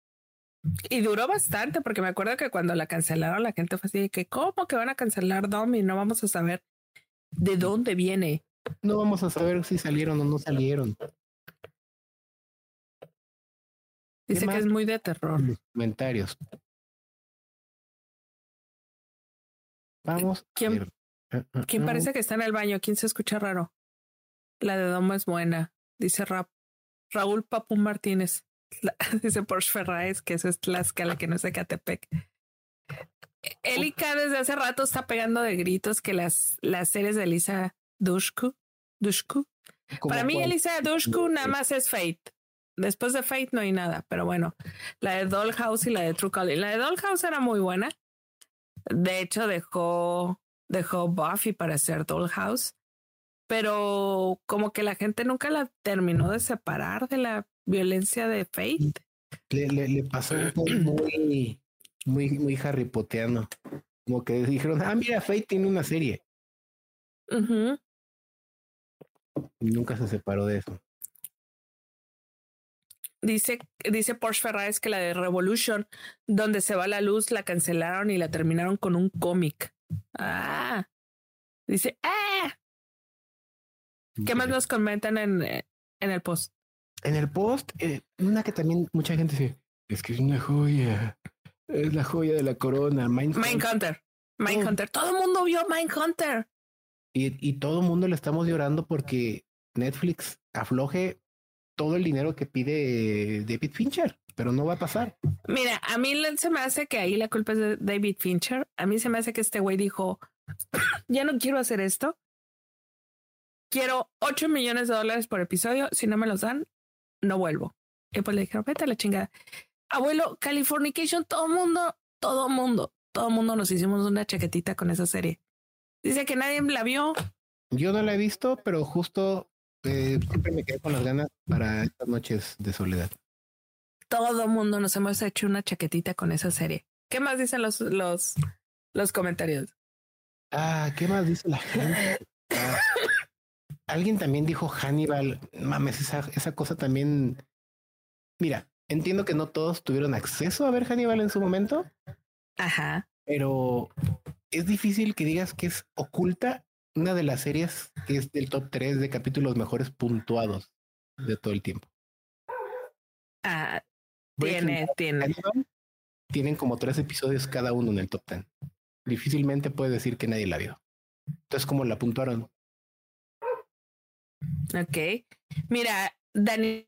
Y duró bastante porque me acuerdo que cuando la cancelaron la gente fue así de que cómo que van a cancelar Dom y no vamos a saber de dónde viene. No vamos a saber si salieron o no salieron. Dice que es muy de terror. Comentarios. Vamos. a ¿Quién- ver. Ah, ah, ¿Quién ah. parece que está en el baño? ¿Quién se escucha raro? La de Domo es buena, dice Ra- Raúl Papu Martínez. Dice Porsche Ferraes que eso es Tlaxcala, que no es de Catepec. Elika desde hace rato está pegando de gritos que las, las series de Elisa Dushku, Dushku. ¿Cómo Para mí, cuál? Elisa Dushku nada más es Fate. Después de Fate no hay nada, pero bueno, la de Dollhouse y la de True Calling. La de Dollhouse era muy buena. De hecho, dejó, dejó Buffy para hacer Dollhouse, pero como que la gente nunca la terminó de separar de la violencia de Fate. Le, le, le pasó un poco muy, muy, muy Harry Potteano. Como que dijeron, ah, mira, Fate tiene una serie. Y nunca se separó de eso. Dice, dice Porsche Ferraes que la de Revolution, donde se va la luz, la cancelaron y la terminaron con un cómic. Ah, dice, ah, ¿qué más nos comentan en, eh, en el post? En el post, eh, una que también mucha gente dice, es que es una joya. Es la joya de la corona. Mindhunter". Mindhunter. Oh. Todo el mundo vio Mindhunter. Y, y todo el mundo le estamos llorando porque Netflix afloje todo el dinero que pide David Fincher, pero no va a pasar. Mira, a mí se me hace que ahí la culpa es de David Fincher. A mí se me hace que este güey dijo, ya no quiero hacer esto. Quiero 8 millones de dólares por episodio. Si no me los dan, no vuelvo. Y pues le dijeron, vete a la chingada. Abuelo, Californication, todo mundo, todo mundo, todo mundo nos hicimos una chaquetita con esa serie. Dice que nadie la vio. Yo no la he visto, pero justo eh, siempre me quedé con las ganas para estas noches de soledad. Todo mundo nos hemos hecho una chaquetita con esa serie. ¿Qué más dicen los, los, los comentarios? Ah, ¿qué más dice la gente? Ah, alguien también dijo Hannibal. Mames, esa, esa cosa también. Mira, entiendo que no todos tuvieron acceso a ver Hannibal en su momento, Ajá. pero es difícil que digas que es oculta una de las series que es del top 3 de capítulos mejores puntuados de todo el tiempo. Ah, tiene, tiene. Hannibal, tienen como tres episodios cada uno en el top 10. Difícilmente puedes decir que nadie la vio. Entonces, ¿cómo la puntuaron? Ok. Mira, Daniel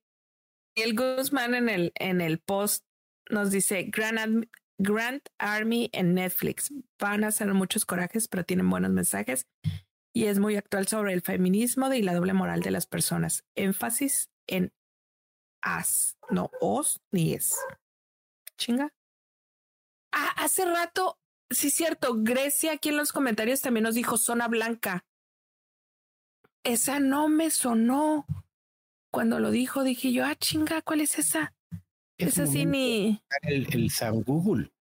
Guzmán en el, en el post nos dice Grand, Grand Army en Netflix. Van a ser muchos corajes, pero tienen buenos mensajes y es muy actual sobre el feminismo y la doble moral de las personas. Énfasis en as, no os ni es. Chinga. Ah, hace rato, sí, cierto. Grecia aquí en los comentarios también nos dijo zona blanca. Esa no me sonó. Cuando lo dijo, dije yo, ah, chinga, ¿cuál es esa? Es Esa sí ni. el, el San Google.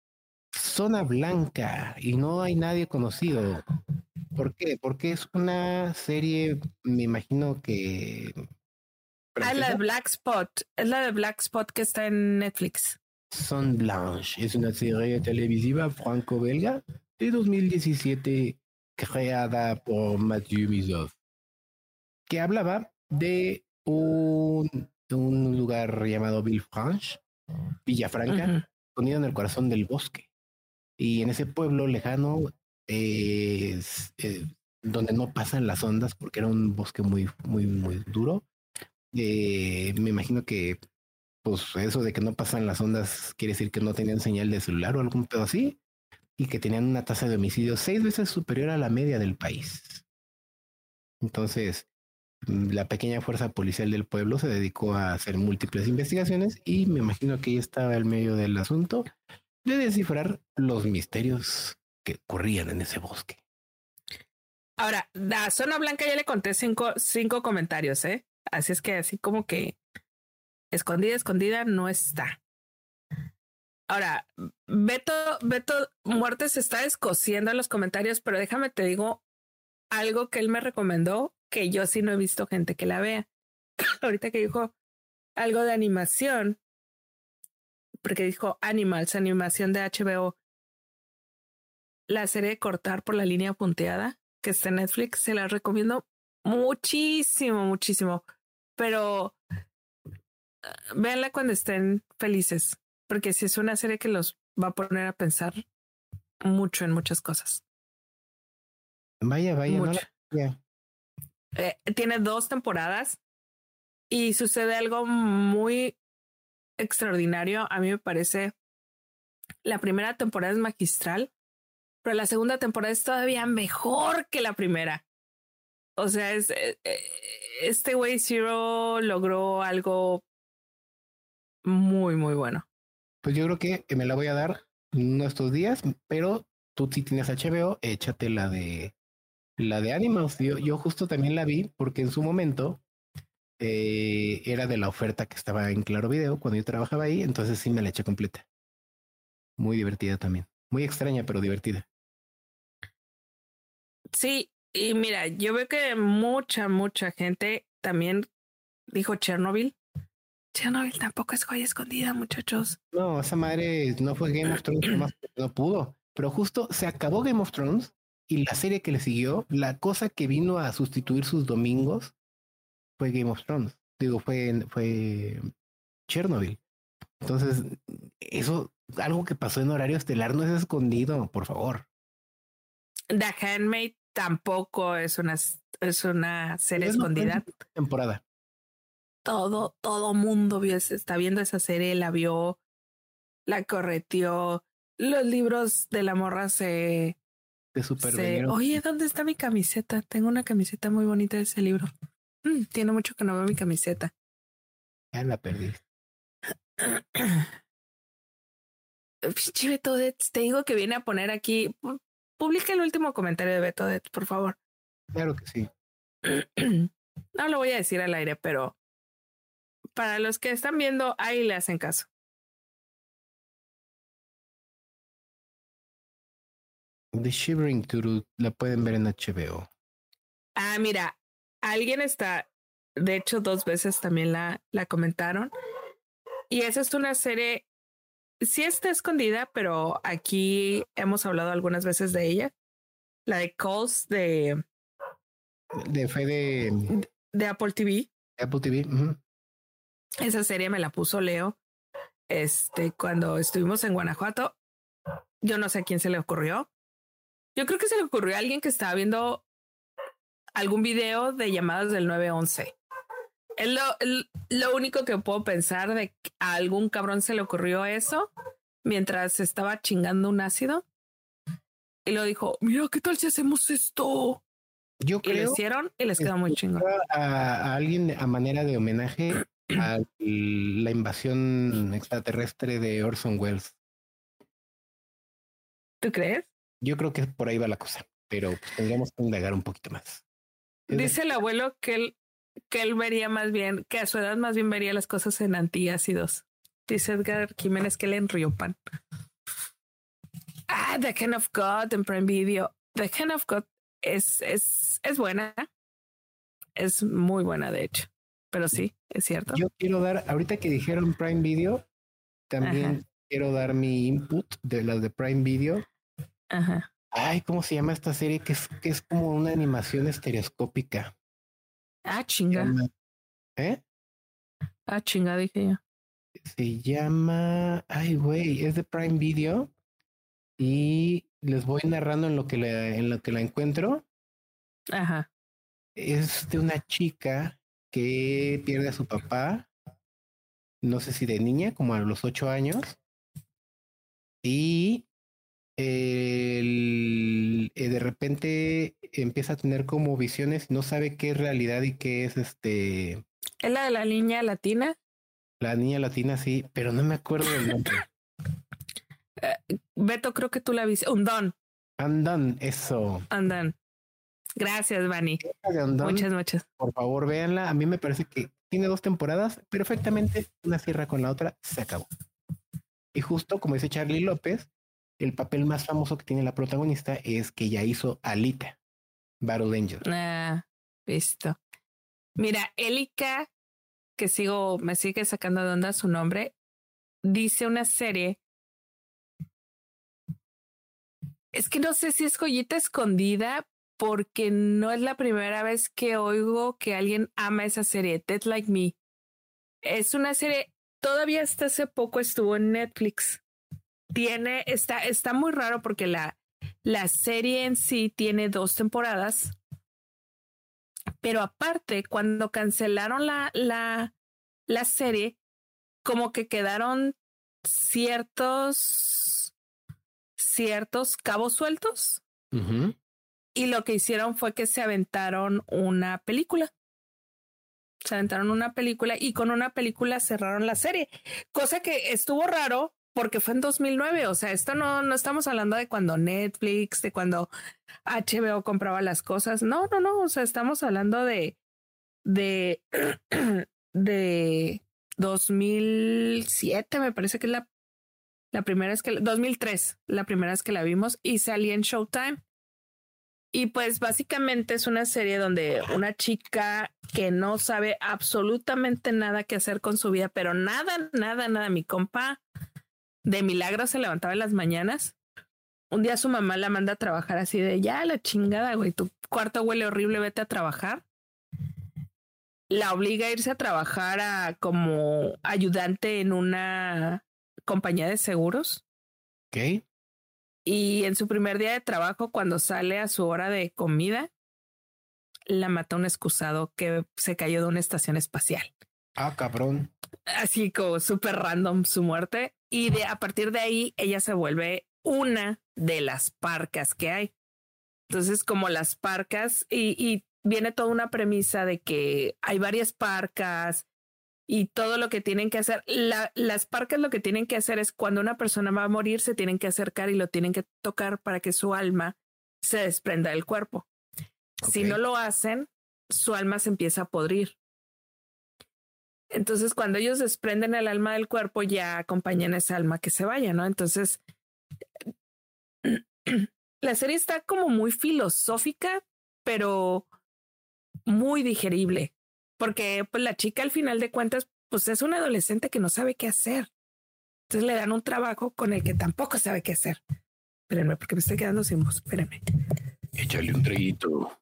Zona blanca y no hay nadie conocido. ¿Por qué? Porque es una serie, me imagino que. Ah, la de. Black Spot. Es la de Black Spot que está en Netflix. Son Blanche es una serie televisiva franco-belga de 2017 creada por Mathieu Mizov, que hablaba de un, un lugar llamado Villefranche, Villafranca, uh en el corazón del bosque. Y en ese pueblo lejano, es, eh, donde no pasan las ondas, porque era un bosque muy, muy, muy duro, eh, me imagino que pues eso de que no pasan las ondas quiere decir que no tenían señal de celular o algún pedo así, y que tenían una tasa de homicidios seis veces superior a la media del país. Entonces, la pequeña fuerza policial del pueblo se dedicó a hacer múltiples investigaciones y me imagino que ella estaba en medio del asunto de descifrar los misterios que ocurrían en ese bosque. Ahora, a Zona Blanca ya le conté cinco, cinco comentarios, ¿eh? Así es que así como que escondida, escondida no está. Ahora, Beto, Beto Muertes está escociendo en los comentarios, pero déjame te digo algo que él me recomendó que yo sí no he visto gente que la vea. Ahorita que dijo algo de animación, porque dijo Animals, animación de HBO. La serie de Cortar por la línea punteada, que está en Netflix, se la recomiendo muchísimo, muchísimo. Pero ah, véanla cuando estén felices, porque si es una serie que los va a poner a pensar mucho en muchas cosas. Vaya, vaya, eh, tiene dos temporadas y sucede algo muy extraordinario. A mí me parece la primera temporada es magistral, pero la segunda temporada es todavía mejor que la primera. O sea, es, eh, eh, este güey Zero logró algo muy, muy bueno. Pues yo creo que me la voy a dar de estos días, pero tú si tienes HBO, échate la de la de Animals. Yo, yo justo también la vi porque en su momento eh, era de la oferta que estaba en Claro Video cuando yo trabajaba ahí, entonces sí me la eché completa. Muy divertida también. Muy extraña, pero divertida. Sí, y mira, yo veo que mucha, mucha gente también dijo Chernobyl. Chernobyl tampoco es joya escondida, muchachos. No, esa madre no fue Game of Thrones, no pudo. Pero justo se acabó Game of Thrones y la serie que le siguió, la cosa que vino a sustituir sus domingos fue Game of Thrones. Digo, fue, fue Chernobyl. Entonces, eso, algo que pasó en horario estelar no es escondido, por favor. The Handmaid tampoco es una, es una serie escondida. Temporada. Todo, todo mundo vio, está viendo esa serie, la vio, la correteó. Los libros de la morra se. De Oye, ¿dónde está mi camiseta? Tengo una camiseta muy bonita de ese libro. Mm, tiene mucho que no veo mi camiseta. Ya la perdí. Pinche Beto te digo que viene a poner aquí Publica el último comentario de Beto, por favor. Claro que sí. no lo voy a decir al aire, pero para los que están viendo, ahí le hacen caso. The Shivering Turu la pueden ver en HBO. Ah, mira, alguien está, de hecho, dos veces también la, la comentaron. Y esa es una serie sí está escondida, pero aquí hemos hablado algunas veces de ella. La de Calls de. De fue de. De Apple TV. Apple TV. Esa serie me la puso Leo. Este, cuando estuvimos en Guanajuato, yo no sé a quién se le ocurrió. Yo creo que se le ocurrió a alguien que estaba viendo algún video de llamadas del 911. Es lo, lo único que puedo pensar de que a algún cabrón se le ocurrió eso mientras estaba chingando un ácido. Y lo dijo, mira, ¿qué tal si hacemos esto? Yo creo. Y lo hicieron y les quedó muy chingón. A, alguien a manera de homenaje a la invasión extraterrestre de Orson Welles. ¿Tú crees? Yo creo que por ahí va la cosa, pero pues, tendríamos que indagar un poquito más. Dice el abuelo que él que él vería más bien, que a su edad más bien vería las cosas en antiácidos. Dice Edgar Jiménez que le enriopan. Ah, The Hand of God en Prime Video. The Hand of God es, es, es buena. Es muy buena, de hecho. Pero sí, es cierto. Yo quiero dar, ahorita que dijeron Prime Video, también quiero dar mi input de las de Prime Video. Ajá. Ay, ¿cómo se llama esta serie? Que es, que es como una animación estereoscópica. Ah, chinga. ¿Eh? Ah, chinga, dije yo. Se llama. Ay, güey, es de Prime Video. Y les voy narrando en lo que la, en lo que la encuentro. Ajá. Es de una chica que pierde a su papá. No sé si de niña, como a los ocho años. Y el, eh, de repente empieza a tener como visiones, no sabe qué es realidad y qué es este. ¿Es la de la niña latina? La niña latina, sí, pero no me acuerdo del nombre. Eh, Beto, creo que tú la viste. Undón. Andan, eso. Andan. Gracias, Vani. muchas, muchas. Por favor, véanla. A mí me parece que tiene dos temporadas perfectamente, una cierra con la otra, se acabó. Y justo como dice Charlie López, el papel más famoso que tiene la protagonista es que ya hizo Alita, Battle Angel. Ah, visto. Mira, Elika, que sigo, me sigue sacando de onda su nombre, dice una serie. Es que no sé si es joyita escondida, porque no es la primera vez que oigo que alguien ama esa serie, Dead Like Me. Es una serie, todavía hasta hace poco estuvo en Netflix tiene, está, está muy raro porque la, la serie en sí tiene dos temporadas. Pero aparte, cuando cancelaron la, la, la serie, como que quedaron ciertos, ciertos cabos sueltos. Y lo que hicieron fue que se aventaron una película. Se aventaron una película y con una película cerraron la serie, cosa que estuvo raro porque fue en 2009. O sea, esto no, no estamos hablando de cuando Netflix, de cuando HBO compraba las cosas. No, no, no. O sea, estamos hablando de, de, de 2007, me parece que es la, la primera vez que, 2003, la primera vez que la vimos y salí en Showtime. Y pues básicamente es una serie donde una chica que no sabe absolutamente nada que hacer con su vida, pero nada, nada, nada, mi compa de milagro se levantaba en las mañanas. Un día su mamá la manda a trabajar así de ya la chingada, güey, tu cuarto huele horrible, vete a trabajar. La obliga a irse a trabajar a como ayudante en una compañía de seguros. Ok. Y en su primer día de trabajo, cuando sale a su hora de comida, la mata un excusado que se cayó de una estación espacial. Ah, cabrón. Así como súper random su muerte. Y de a partir de ahí ella se vuelve una de las parcas que hay. Entonces, como las parcas, y, y viene toda una premisa de que hay varias parcas y todo lo que tienen que hacer. La, las parcas lo que tienen que hacer es cuando una persona va a morir, se tienen que acercar y lo tienen que tocar para que su alma se desprenda del cuerpo. Si no lo hacen, su alma se empieza a podrir. Entonces, cuando ellos desprenden el alma del cuerpo, ya acompañan esa alma que se vaya, ¿no? Entonces, la serie está como muy filosófica, pero muy digerible, porque pues la chica al final de cuentas, pues es una adolescente que no sabe qué hacer. Entonces le dan un trabajo con el que tampoco sabe qué hacer. Espérenme, porque me estoy quedando sin voz. Espérenme. Échale un traguito.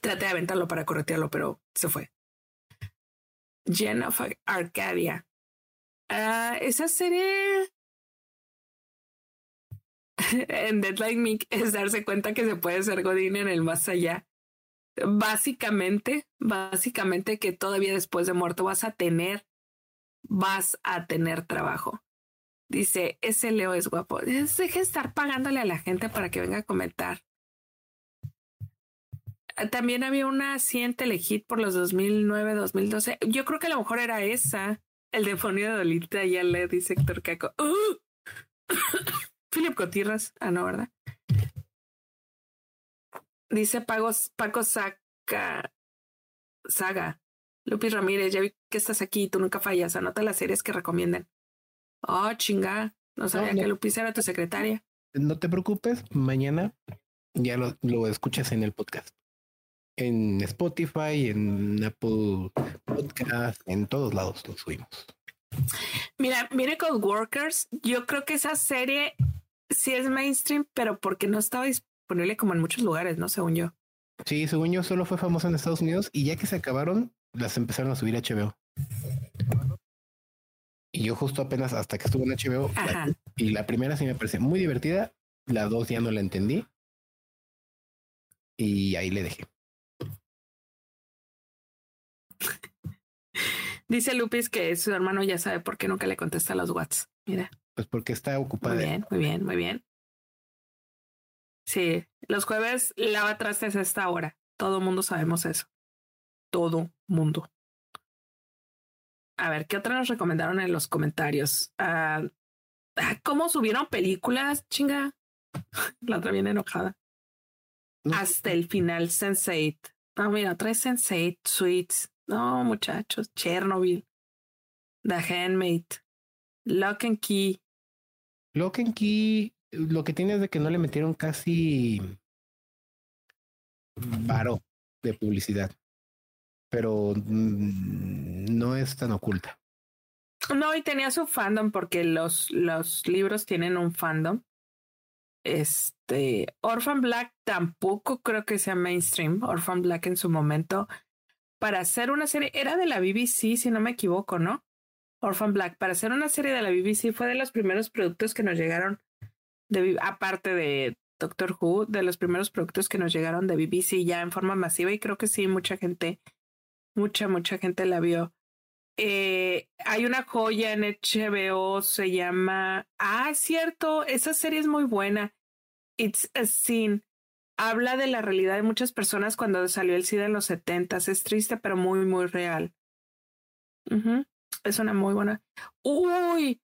Traté de aventarlo para corretearlo, pero se fue. Jenna Arcadia. Uh, esa serie en Deadline Me es darse cuenta que se puede ser Godín en el más allá. Básicamente, básicamente que todavía después de muerto vas a tener, vas a tener trabajo. Dice, ese Leo es guapo. Deje de estar pagándole a la gente para que venga a comentar. También había una así en Telehit por los 2009, 2012. Yo creo que a lo mejor era esa. El demonio de Dolita ya le dice Héctor Caco. ¡Uh! Philip Cotirras. Ah, no, ¿verdad? Dice Pagos, Paco Saca, Saga. Lupi Ramírez, ya vi que estás aquí, tú nunca fallas. Anota las series que recomienden. Oh, chinga. No sabía que Lupi era tu secretaria. No te preocupes, mañana ya lo, lo escuchas en el podcast en Spotify, en Apple Podcast, en todos lados lo subimos. Mira, Miracle Workers, yo creo que esa serie sí es mainstream, pero porque no estaba disponible como en muchos lugares, ¿no? Según yo. Sí, según yo solo fue famosa en Estados Unidos y ya que se acabaron, las empezaron a subir a HBO. Y yo justo apenas hasta que estuve en HBO, y la primera sí me parece muy divertida, la dos ya no la entendí. Y ahí le dejé. Dice Lupis que su hermano ya sabe por qué nunca le contesta los WhatsApp. Mira. Pues porque está ocupada. Muy bien, muy bien, muy bien. Sí, los jueves lava trastes a esta hora. Todo mundo sabemos eso. Todo mundo. A ver, ¿qué otra nos recomendaron en los comentarios? Ah, ah, ¿Cómo subieron películas? Chinga. La otra bien enojada. Hasta el final, Sense8. No, mira, tres Sense8, Sweets. No, muchachos. Chernobyl. The Handmaid. Lock and Key. Lock and Key, lo que tiene es de que no le metieron casi varo de publicidad. Pero no es tan oculta. No, y tenía su fandom porque los, los libros tienen un fandom. Este, Orphan Black tampoco creo que sea mainstream. Orphan Black en su momento, para hacer una serie, era de la BBC, si no me equivoco, ¿no? Orphan Black, para hacer una serie de la BBC fue de los primeros productos que nos llegaron, de, aparte de Doctor Who, de los primeros productos que nos llegaron de BBC ya en forma masiva y creo que sí, mucha gente, mucha, mucha gente la vio. Eh, hay una joya en HBO, se llama, ah, cierto, esa serie es muy buena. It's a Sin. Habla de la realidad de muchas personas cuando salió el SIDA en los setentas. Es triste, pero muy, muy real. Es una muy buena. Uy,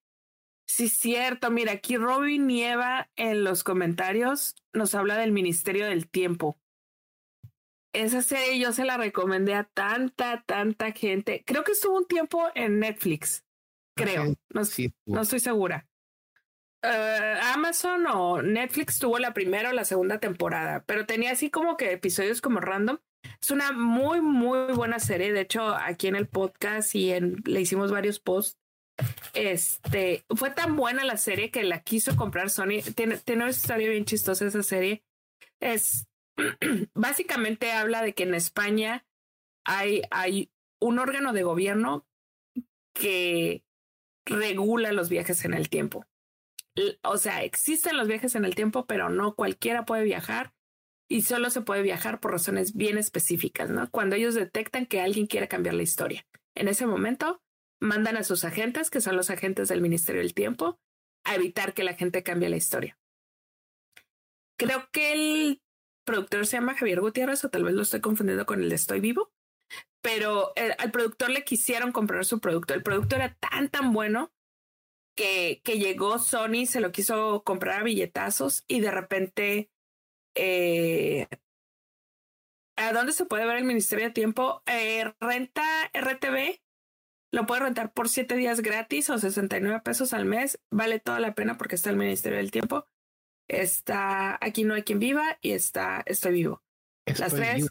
sí, cierto. Mira, aquí Robin Nieva en los comentarios nos habla del Ministerio del Tiempo esa serie yo se la recomendé a tanta, tanta gente. Creo que estuvo un tiempo en Netflix. Creo. No, no estoy segura. Eh, Amazon o Netflix tuvo la primera o la segunda temporada, pero tenía así como que episodios como random. Es una muy, muy buena serie. De hecho, aquí en el podcast y en, le hicimos varios posts. Este fue tan buena la serie que la quiso comprar Sony. Tiene, tiene una historia bien chistosa esa serie. Es básicamente habla de que en España hay, hay un órgano de gobierno que regula los viajes en el tiempo. O sea, existen los viajes en el tiempo, pero no cualquiera puede viajar y solo se puede viajar por razones bien específicas, ¿no? Cuando ellos detectan que alguien quiere cambiar la historia. En ese momento, mandan a sus agentes, que son los agentes del Ministerio del Tiempo, a evitar que la gente cambie la historia. Creo que el productor se llama Javier Gutiérrez o tal vez lo estoy confundiendo con el de Estoy Vivo, pero al productor le quisieron comprar su producto. El producto era tan, tan bueno que, que llegó Sony, se lo quiso comprar a billetazos y de repente... Eh, ¿A dónde se puede ver el Ministerio de Tiempo? Eh, renta RTV, lo puede rentar por siete días gratis o 69 pesos al mes. Vale toda la pena porque está el Ministerio del Tiempo está Aquí no hay quien viva y está Estoy vivo. Las tres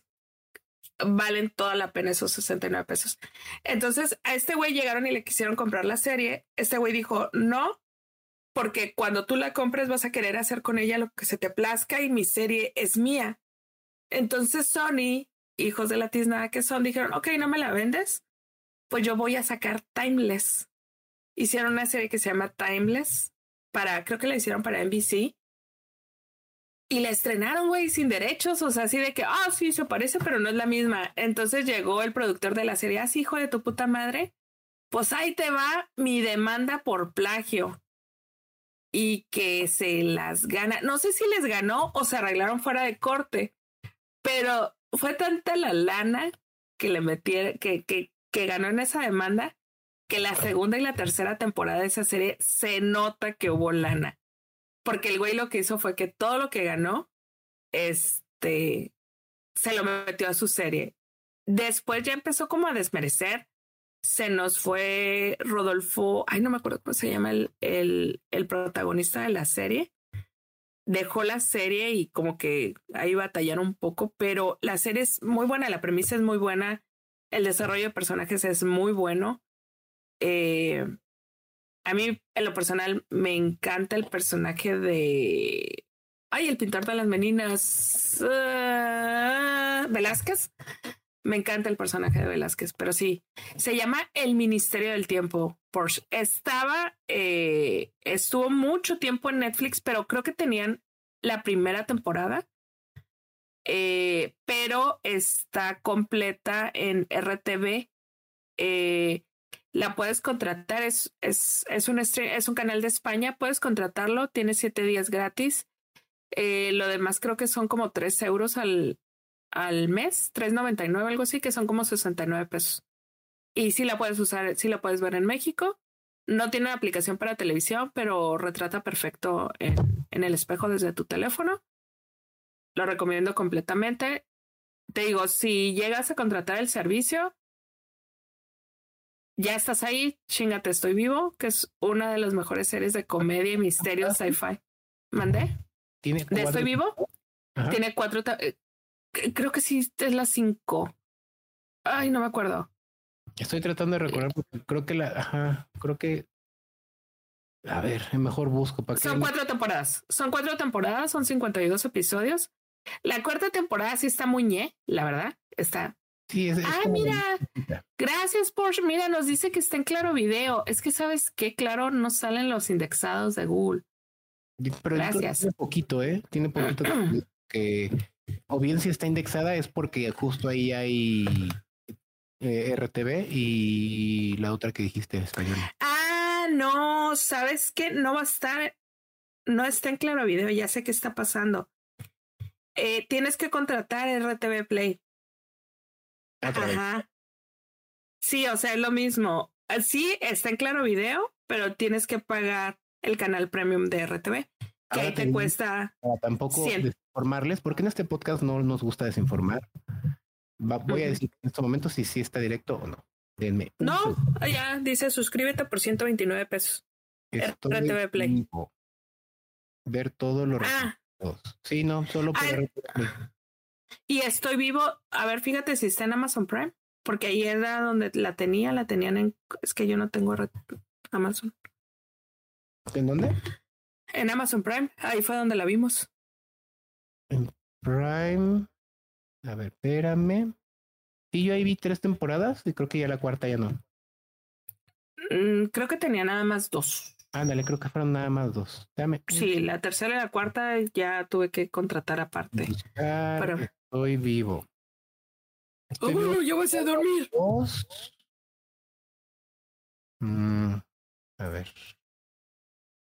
valen toda la pena esos 69 pesos. Entonces a este güey llegaron y le quisieron comprar la serie. Este güey dijo no, porque cuando tú la compres vas a querer hacer con ella lo que se te plazca y mi serie es mía. Entonces Sony, hijos de la tiznada que son, dijeron, ok, no me la vendes, pues yo voy a sacar Timeless. Hicieron una serie que se llama Timeless para, creo que la hicieron para NBC y la estrenaron, güey, sin derechos, o sea, así de que, ah, sí, se parece, pero no es la misma. Entonces llegó el productor de la serie, así, hijo de tu puta madre, pues ahí te va mi demanda por plagio. Y que se las gana. No sé si les ganó o se arreglaron fuera de corte, pero fue tanta la lana que le metieron, que, que, que ganó en esa demanda, que la segunda y la tercera temporada de esa serie se nota que hubo lana porque el güey lo que hizo fue que todo lo que ganó, este, se lo metió a su serie. Después ya empezó como a desmerecer. Se nos fue Rodolfo, ay, no me acuerdo cómo se llama el, el, el protagonista de la serie. Dejó la serie y como que ahí batallaron un poco, pero la serie es muy buena, la premisa es muy buena, el desarrollo de personajes es muy bueno. Eh, A mí, en lo personal, me encanta el personaje de. Ay, el pintor de las meninas. Uh, Velázquez. Me encanta el personaje de Velázquez, pero sí, se llama El Ministerio del Tiempo. Porsche. Estaba, eh, estuvo mucho tiempo en Netflix, pero creo que tenían la primera temporada, eh, pero está completa en RTV. Eh, la puedes contratar, es, es, es, un, es un canal de España, puedes contratarlo, tiene siete días gratis. Eh, lo demás creo que son como tres euros al, al mes, 3.99, algo así, que son como 69 pesos. Y sí la puedes usar, sí la puedes ver en México. No tiene aplicación para televisión, pero retrata perfecto en, en el espejo desde tu teléfono. Lo recomiendo completamente. Te digo, si llegas a contratar el servicio, ya estás ahí, chingate, estoy vivo, que es una de las mejores series de comedia y misterio sci-fi. ¿Mandé? ¿Tiene ¿De Estoy vivo? Tiene cuatro. Eh, creo que sí es la cinco. Ay, no me acuerdo. Estoy tratando de recordar porque creo que la. Ajá, creo que. A ver, mejor busco para Son cuatro temporadas. Son cuatro temporadas, son 52 episodios. La cuarta temporada sí está muy ñe, la verdad. Está Sí, es, ah, mira, gracias Porsche. Mira, nos dice que está en Claro Video. Es que sabes que Claro no salen los indexados de Google. Pero gracias. Tiene poquito, ¿eh? Tiene poquito que, o bien si está indexada es porque justo ahí hay eh, RTV y la otra que dijiste en español. Ah, no, sabes que no va a estar, no está en Claro Video. Ya sé qué está pasando. Eh, tienes que contratar RTV Play. Ajá. Sí, o sea, es lo mismo. Ah, sí, está en Claro Video, pero tienes que pagar el canal premium de RTV, que ahí te cuesta. tampoco desinformarles, porque en este podcast no nos gusta desinformar. voy a decir en este momento si sí está directo o no. Denme. No, ya dice suscríbete por 129 pesos. RTV Play. Ver todo lo ah. Sí, no, solo por ah, y estoy vivo. A ver, fíjate si está en Amazon Prime, porque ahí era donde la tenía, la tenían en. Es que yo no tengo Amazon. ¿En dónde? En Amazon Prime. Ahí fue donde la vimos. En Prime. A ver, espérame. Sí, yo ahí vi tres temporadas y creo que ya la cuarta ya no. Mm, creo que tenía nada más dos. Ándale, creo que fueron nada más dos. Dame. Sí, la tercera y la cuarta ya tuve que contratar aparte. Pero... Estoy vivo. Estoy vivo. yo voy a dormir. Mm, a ver.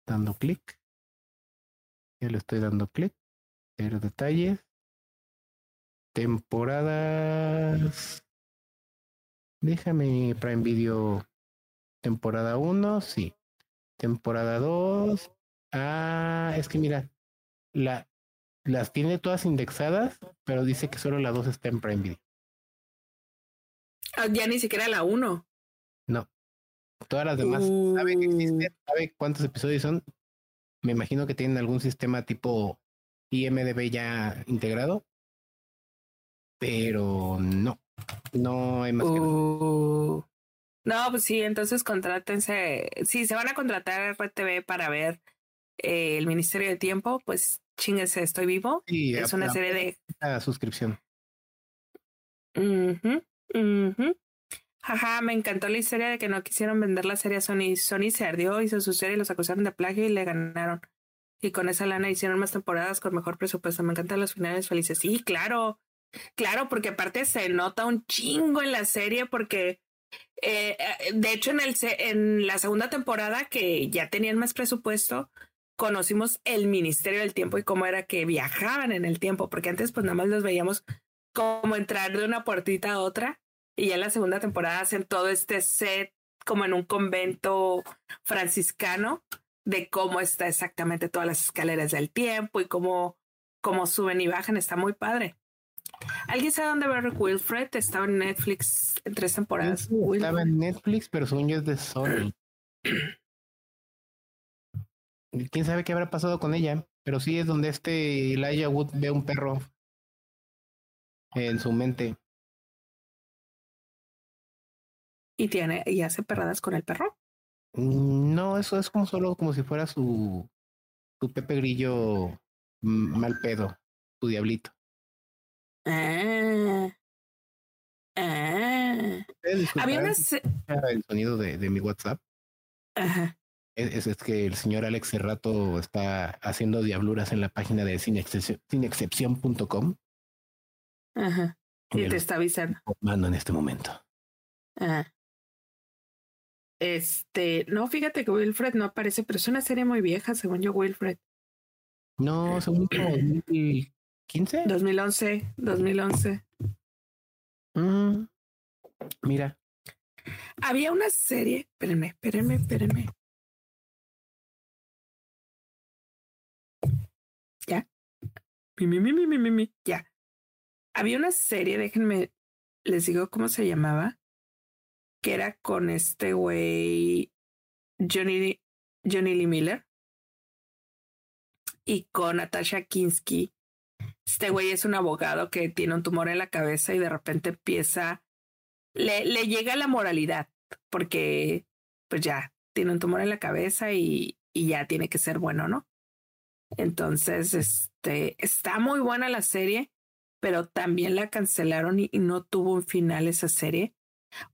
Dando clic. Ya le estoy dando clic. Ver detalles. Temporadas. Déjame Prime Video. Temporada 1, sí. Temporada 2. Ah, es que mira, la, las tiene todas indexadas, pero dice que solo la 2 está en Prime Video. Ah, ya ni siquiera la 1. No. Todas las demás. ¿Sabe que? Uh. ¿Sabe cuántos episodios son? Me imagino que tienen algún sistema tipo IMDB ya integrado. Pero no. No hay más que uh. No, pues sí, entonces contrátense. Si se van a contratar RTV para ver eh, el Ministerio de Tiempo, pues chingese, estoy vivo. Sí, es una serie de. La suscripción. Uh Ajá, me encantó la historia de que no quisieron vender la serie a Sony. Sony se ardió, hizo su serie, los acusaron de plagio y le ganaron. Y con esa lana hicieron más temporadas con mejor presupuesto. Me encantan los finales felices. Sí, claro. Claro, porque aparte se nota un chingo en la serie porque eh, eh, de hecho en el en la segunda temporada que ya tenían más presupuesto, conocimos el Ministerio del Tiempo y cómo era que viajaban en el tiempo, porque antes pues nada más los veíamos como entrar de una puertita a otra y ya en la segunda temporada hacen todo este set como en un convento franciscano de cómo está exactamente todas las escaleras del tiempo y cómo, cómo suben y bajan. Está muy padre. ¿Alguien sabe dónde ver Wilfred? Estaba en Netflix en tres temporadas. estaba en Netflix, pero su es de Sony. quién sabe qué habrá pasado con ella, pero sí es donde este Elijah Wood ve un perro en su mente. ¿Y tiene y hace perradas con el perro? No, eso es como solo como si fuera su, su Pepe Grillo mal pedo, su diablito. Ah. Ah. Había una... El sonido de, de mi WhatsApp. Ajá. Es, es, que el señor Alex Cerrato está haciendo diabluras en la página de sinexcepción.com. Ajá. Y te está avisando. Mando en este momento. Ajá. Este, no, fíjate que Wilfred no aparece, pero es una serie muy vieja, según yo, Wilfred. No, según como 2015. 2011, 2011. Mm, mira. Había una serie, espérenme, espérenme, espérenme. Ya. Mi, mi, mi, mi, ya. Había una serie, déjenme, les digo cómo se llamaba que era con este güey Johnny, Johnny Lee Miller y con Natasha Kinsky. Este güey es un abogado que tiene un tumor en la cabeza y de repente empieza, le, le llega la moralidad, porque pues ya tiene un tumor en la cabeza y, y ya tiene que ser bueno, ¿no? Entonces, este, está muy buena la serie, pero también la cancelaron y no tuvo un final esa serie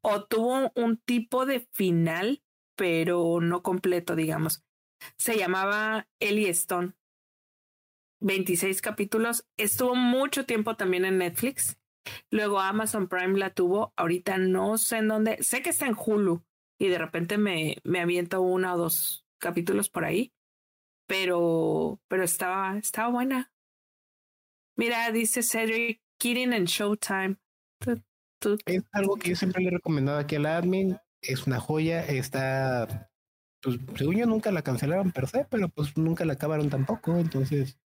o tuvo un tipo de final, pero no completo, digamos. Se llamaba Ellie Stone. 26 capítulos. Estuvo mucho tiempo también en Netflix. Luego Amazon Prime la tuvo. Ahorita no sé en dónde. Sé que está en Hulu y de repente me, me aviento una o dos capítulos por ahí. Pero, pero estaba, estaba buena. Mira, dice Cedric Kidding en Showtime. Es algo que yo siempre le he recomendado aquí al admin. Es una joya. Está, pues según yo nunca la cancelaron per se, pero pues nunca la acabaron tampoco. Entonces,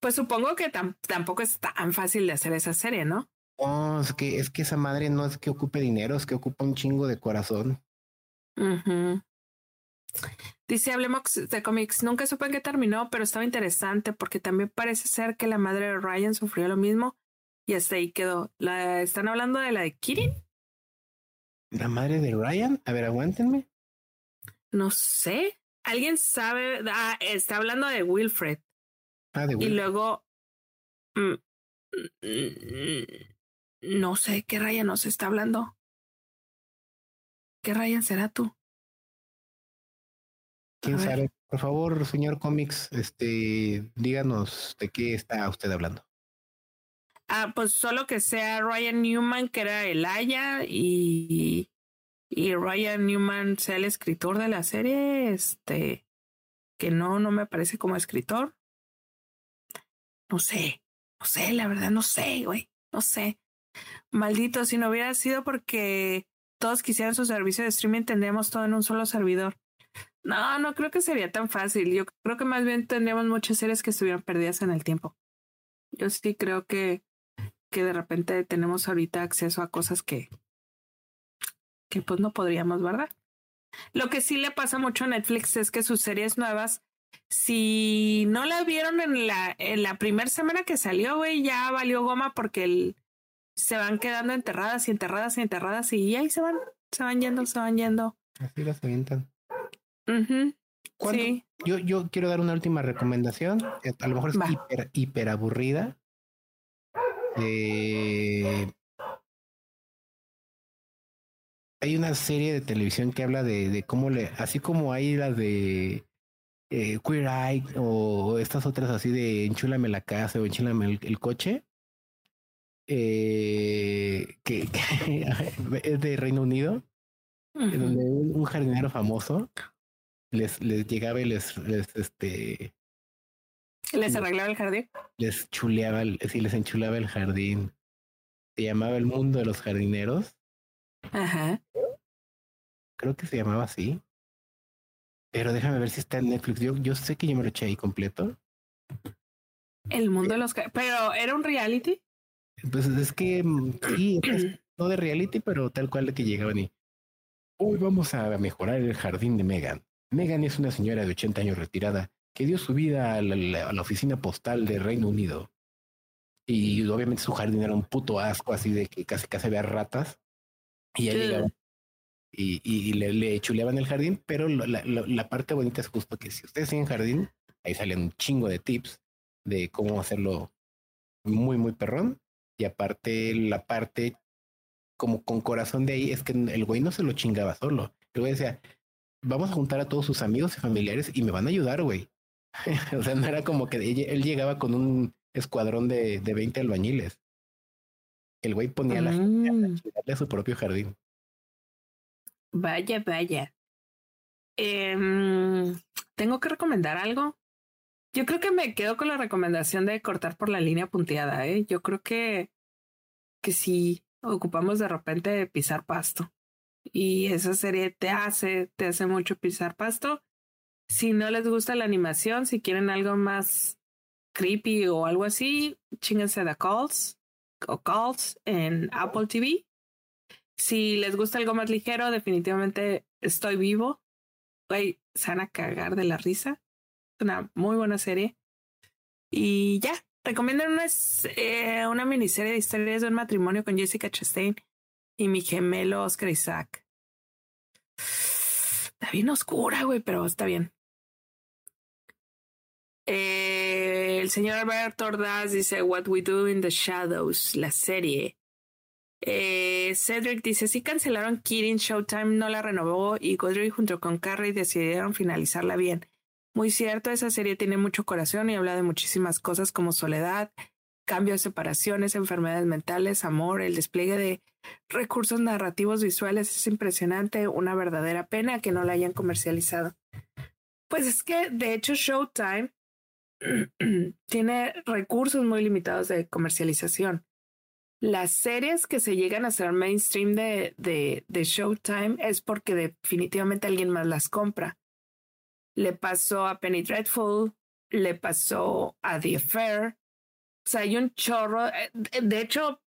pues supongo que tampoco es tan fácil de hacer esa serie, ¿no? No, es que es que esa madre no es que ocupe dinero, es que ocupa un chingo de corazón. Dice Hablemos de cómics. Nunca supe en qué terminó, pero estaba interesante porque también parece ser que la madre de Ryan sufrió lo mismo y hasta ahí quedó. ¿La, ¿Están hablando de la de Kirin? ¿La madre de Ryan? A ver, aguántenme. No sé. ¿Alguien sabe? Ah, está hablando de Wilfred. Ah, de Wilfred. Y luego. Mm, mm, no sé qué Ryan nos está hablando. ¿Qué Ryan será tú? ¿Quién sabe? Por favor, señor cómics, este, díganos de qué está usted hablando. Ah, pues solo que sea Ryan Newman, que era el Aya, y, y Ryan Newman sea el escritor de la serie, este, que no, no me parece como escritor. No sé, no sé, la verdad, no sé, güey, no sé. Maldito, si no hubiera sido porque todos quisieran su servicio de streaming, tendríamos todo en un solo servidor. No, no creo que sería tan fácil. Yo creo que más bien tendríamos muchas series que estuvieran perdidas en el tiempo. Yo sí creo que que de repente tenemos ahorita acceso a cosas que, que pues no podríamos, ¿verdad? Lo que sí le pasa mucho a Netflix es que sus series nuevas, si no la vieron en la, en la primera semana que salió, güey, ya valió goma porque el, se van quedando enterradas y enterradas y enterradas y ahí se van, se van yendo, se van yendo. Así las avientan. sí. Yo, yo quiero dar una última recomendación. Eh, a lo mejor es hiper, hiper aburrida, eh, hay una serie de televisión que habla de, de cómo le, así como hay las de eh, Queer Eye o estas otras así de enchúlame la casa o enchúlame el, coche, eh, que, es de Reino Unido, donde un, jardinero famoso les, les llegaba y les, les este ¿Les arreglaba el jardín? Les chuleaba, sí, les enchulaba el jardín. Se llamaba El Mundo de los Jardineros. Ajá. Creo que se llamaba así. Pero déjame ver si está en Netflix. Yo, yo sé que yo me lo eché ahí completo. El mundo de los pero era un reality. Pues es que mm, sí, no de reality, pero tal cual de que llegaban y hoy vamos a mejorar el jardín de Megan. Megan es una señora de 80 años retirada que dio su vida a la, oficina postal de Reino Unido. Y obviamente su jardín era un puto asco, así de que casi casi había ratas. Y ya llegaba. Y, y le, le, chuleaban el jardín, pero la, parte bonita es justo que si ustedes tienen jardín, ahí salen un chingo de tips de cómo hacerlo muy, muy perrón. Y aparte, la parte como con corazón de ahí es que el güey no se lo chingaba solo. El güey decía, vamos a juntar a todos sus amigos y familiares y me van a ayudar, güey. o sea, no era como que él llegaba con un escuadrón de, de 20 albañiles. El güey ponía la mm. a su propio jardín. Vaya, vaya. Eh, ¿Tengo que recomendar algo? Yo creo que me quedo con la recomendación de cortar por la línea punteada, ¿eh? Yo creo que, que sí, ocupamos de repente pisar pasto. Y esa serie te hace, te hace mucho pisar pasto. Si no les gusta la animación, si quieren algo más creepy o algo así, chingense The Calls o Calls en Apple TV. Si les gusta algo más ligero, definitivamente Estoy Vivo. Güey, se van a cagar de la risa. Es una muy buena serie. Y ya, recomiendan una, eh, una miniserie de historias de un matrimonio con Jessica Chastain y mi gemelo Oscar Isaac. Está bien oscura, güey, pero está bien. Eh, el señor Alberto Ordaz dice What We Do in the Shadows, la serie. Eh, Cedric dice, sí cancelaron Kidding, Showtime no la renovó y Godric junto con Carrie decidieron finalizarla bien. Muy cierto, esa serie tiene mucho corazón y habla de muchísimas cosas como soledad, cambios, separaciones, enfermedades mentales, amor, el despliegue de recursos narrativos visuales es impresionante, una verdadera pena que no la hayan comercializado. Pues es que, de hecho, Showtime tiene recursos muy limitados de comercialización. Las series que se llegan a ser mainstream de, de, de Showtime es porque definitivamente alguien más las compra le pasó a Penny Dreadful, le pasó a The Affair. O sea, hay un chorro. Eh, de hecho,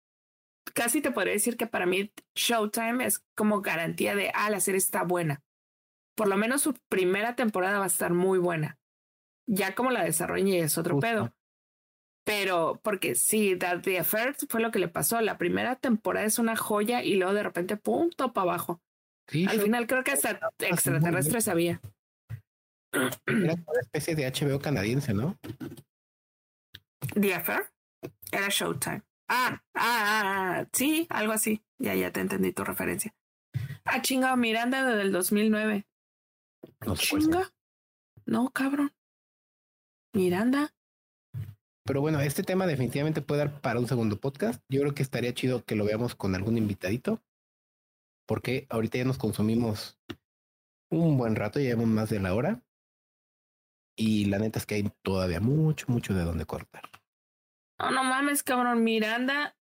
casi te podría decir que para mí Showtime es como garantía de, ah, la serie está buena. Por lo menos su primera temporada va a estar muy buena. Ya como la desarrollen es otro pedo. Pero, porque sí, The Affair fue lo que le pasó. La primera temporada es una joya y luego de repente, punto para abajo. Al final creo que hasta extraterrestres sabía. Era una especie de HBO canadiense, ¿no? The Affair era Showtime. Ah, ah, ah, ah, sí, algo así. Ya, ya te entendí tu referencia. Ah, chinga, Miranda desde el 2009. No chinga. No, cabrón. Miranda. Pero bueno, este tema definitivamente puede dar para un segundo podcast. Yo creo que estaría chido que lo veamos con algún invitadito. Porque ahorita ya nos consumimos un buen rato, ya llevamos más de la hora. Y la neta es que hay todavía mucho, mucho de dónde cortar. No, no mames, cabrón. Miranda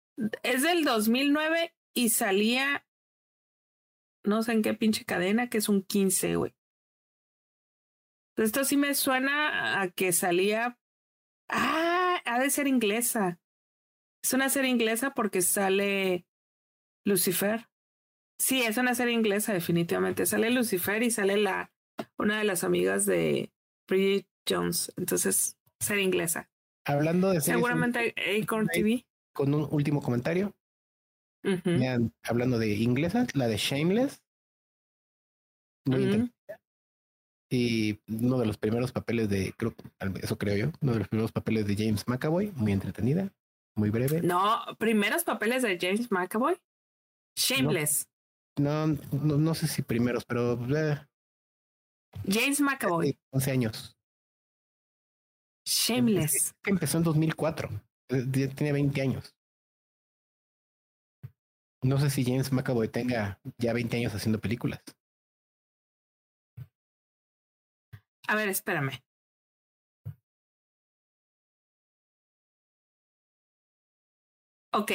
es del 2009 y salía, no sé en qué pinche cadena, que es un 15, güey. Esto sí me suena a que salía. Ah, ha de ser inglesa. Es una serie inglesa porque sale Lucifer. Sí, es una serie inglesa, definitivamente. Sale Lucifer y sale la una de las amigas de, Bridget Jones. Entonces, ser inglesa. Hablando de Seguramente Acorn TV. Con un último comentario. hablando de inglesas, la de Shameless. Muy Y uno de los primeros papeles de, creo, eso creo yo, uno de los primeros papeles de James McAvoy, muy entretenida, muy breve. No, primeros papeles de James McAvoy. Shameless. No, no, no, sé si primeros, pero eh, James McAvoy. 11 años. Shameless. Empezó en 2004. Eh, tiene 20 años. No sé si James McAvoy tenga ya 20 años haciendo películas. A ver, espérame. Ok,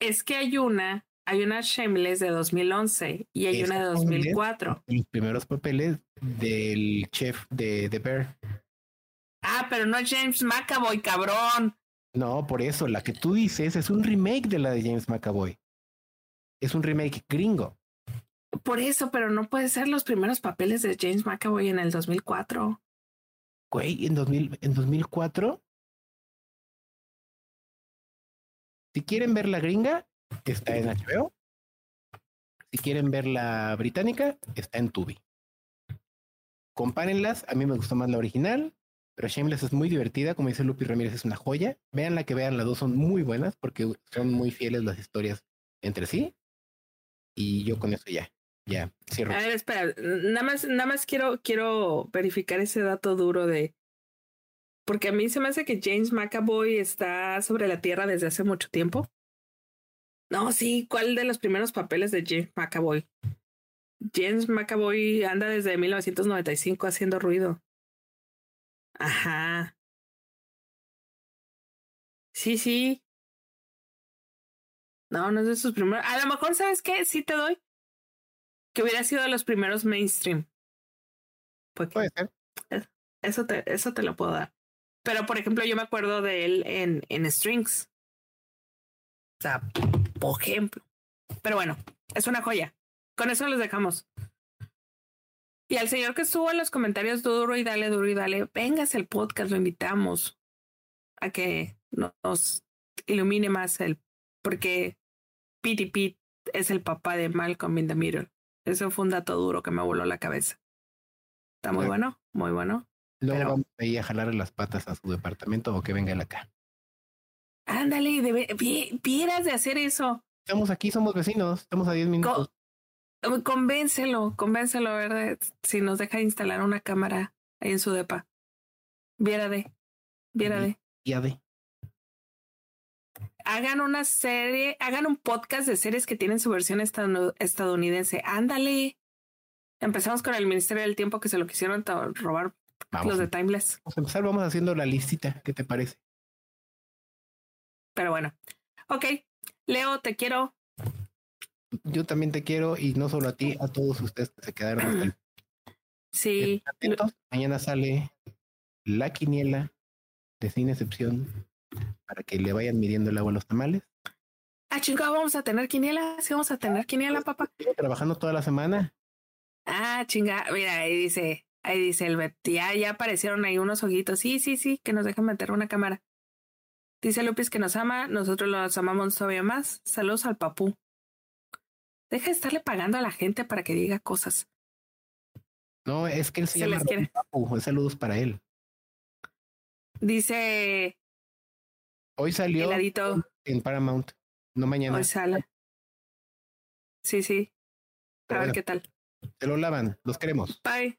es que hay una hay una Shameless de 2011 y hay una de 2004. Los primeros papeles del chef de The Bear. Ah, pero no es James McAvoy, cabrón. No, por eso, la que tú dices es un remake de la de James McAvoy. Es un remake gringo. Por eso, pero no puede ser los primeros papeles de James McAvoy en el 2004. Güey, en, 2000, en 2004. Si quieren ver la gringa, está en HBO. Si quieren ver la británica, está en Tubi. Compárenlas, a mí me gustó más la original, pero Shameless es muy divertida, como dice Lupi Ramírez, es una joya. Vean la que vean, las dos son muy buenas porque son muy fieles las historias entre sí. Y yo con eso ya, ya cierro. A ver, espera, nada más, nada más quiero, quiero verificar ese dato duro de porque a mí se me hace que James McAvoy está sobre la Tierra desde hace mucho tiempo. No, sí, ¿cuál de los primeros papeles de James McAvoy? James McAvoy anda desde 1995 haciendo ruido. Ajá. Sí, sí. No, no es de sus primeros. A lo mejor, ¿sabes qué? Sí te doy. Que hubiera sido de los primeros mainstream. Puede ser. Eso te, eso te lo puedo dar. Pero, por ejemplo, yo me acuerdo de él en, en Strings. O sea, por ejemplo. Pero bueno, es una joya. Con eso los dejamos. Y al señor que estuvo en los comentarios duro y dale, duro y dale, vengas el podcast, lo invitamos a que nos ilumine más el, porque Pete Pete es el papá de Malcolm in the Middle. Eso fue un dato duro que me voló la cabeza. Está muy bueno, muy bueno. Luego Pero, vamos a ir a jalarle las patas a su departamento o que venga él acá. Ándale, vieras de hacer eso. Estamos aquí, somos vecinos, estamos a 10 minutos. convéncelo, convéncelo, ¿verdad? Si nos deja instalar una cámara ahí en su depa. Viera de, viera de. Ya de. Hagan una serie, hagan un podcast de series que tienen su versión estadounidense. Ándale. Empezamos con el Ministerio del Tiempo que se lo quisieron robar Vamos. Los de Timeless. Vamos a empezar, vamos haciendo la listita. ¿Qué te parece? Pero bueno. Ok. Leo, te quiero. Yo también te quiero y no solo a ti, a todos ustedes que se quedaron hasta el... Sí. Mañana sale la quiniela de sin excepción para que le vayan midiendo el agua a los tamales. Ah, chingado, vamos a tener quiniela. Sí, vamos a tener quiniela, papá. Trabajando toda la semana. Ah, chinga. Mira, ahí dice Ahí dice el ya, ya aparecieron ahí unos ojitos. Sí, sí, sí, que nos dejan meter una cámara. Dice Lupis que nos ama, nosotros los amamos todavía más. Saludos al papú. Deja de estarle pagando a la gente para que diga cosas. No, es que él se, se llama Papu. Saludos para él. Dice. Hoy salió en Paramount, no mañana. Hoy sale. Sí, sí. A ver qué tal. Se lo lavan, los queremos. Bye.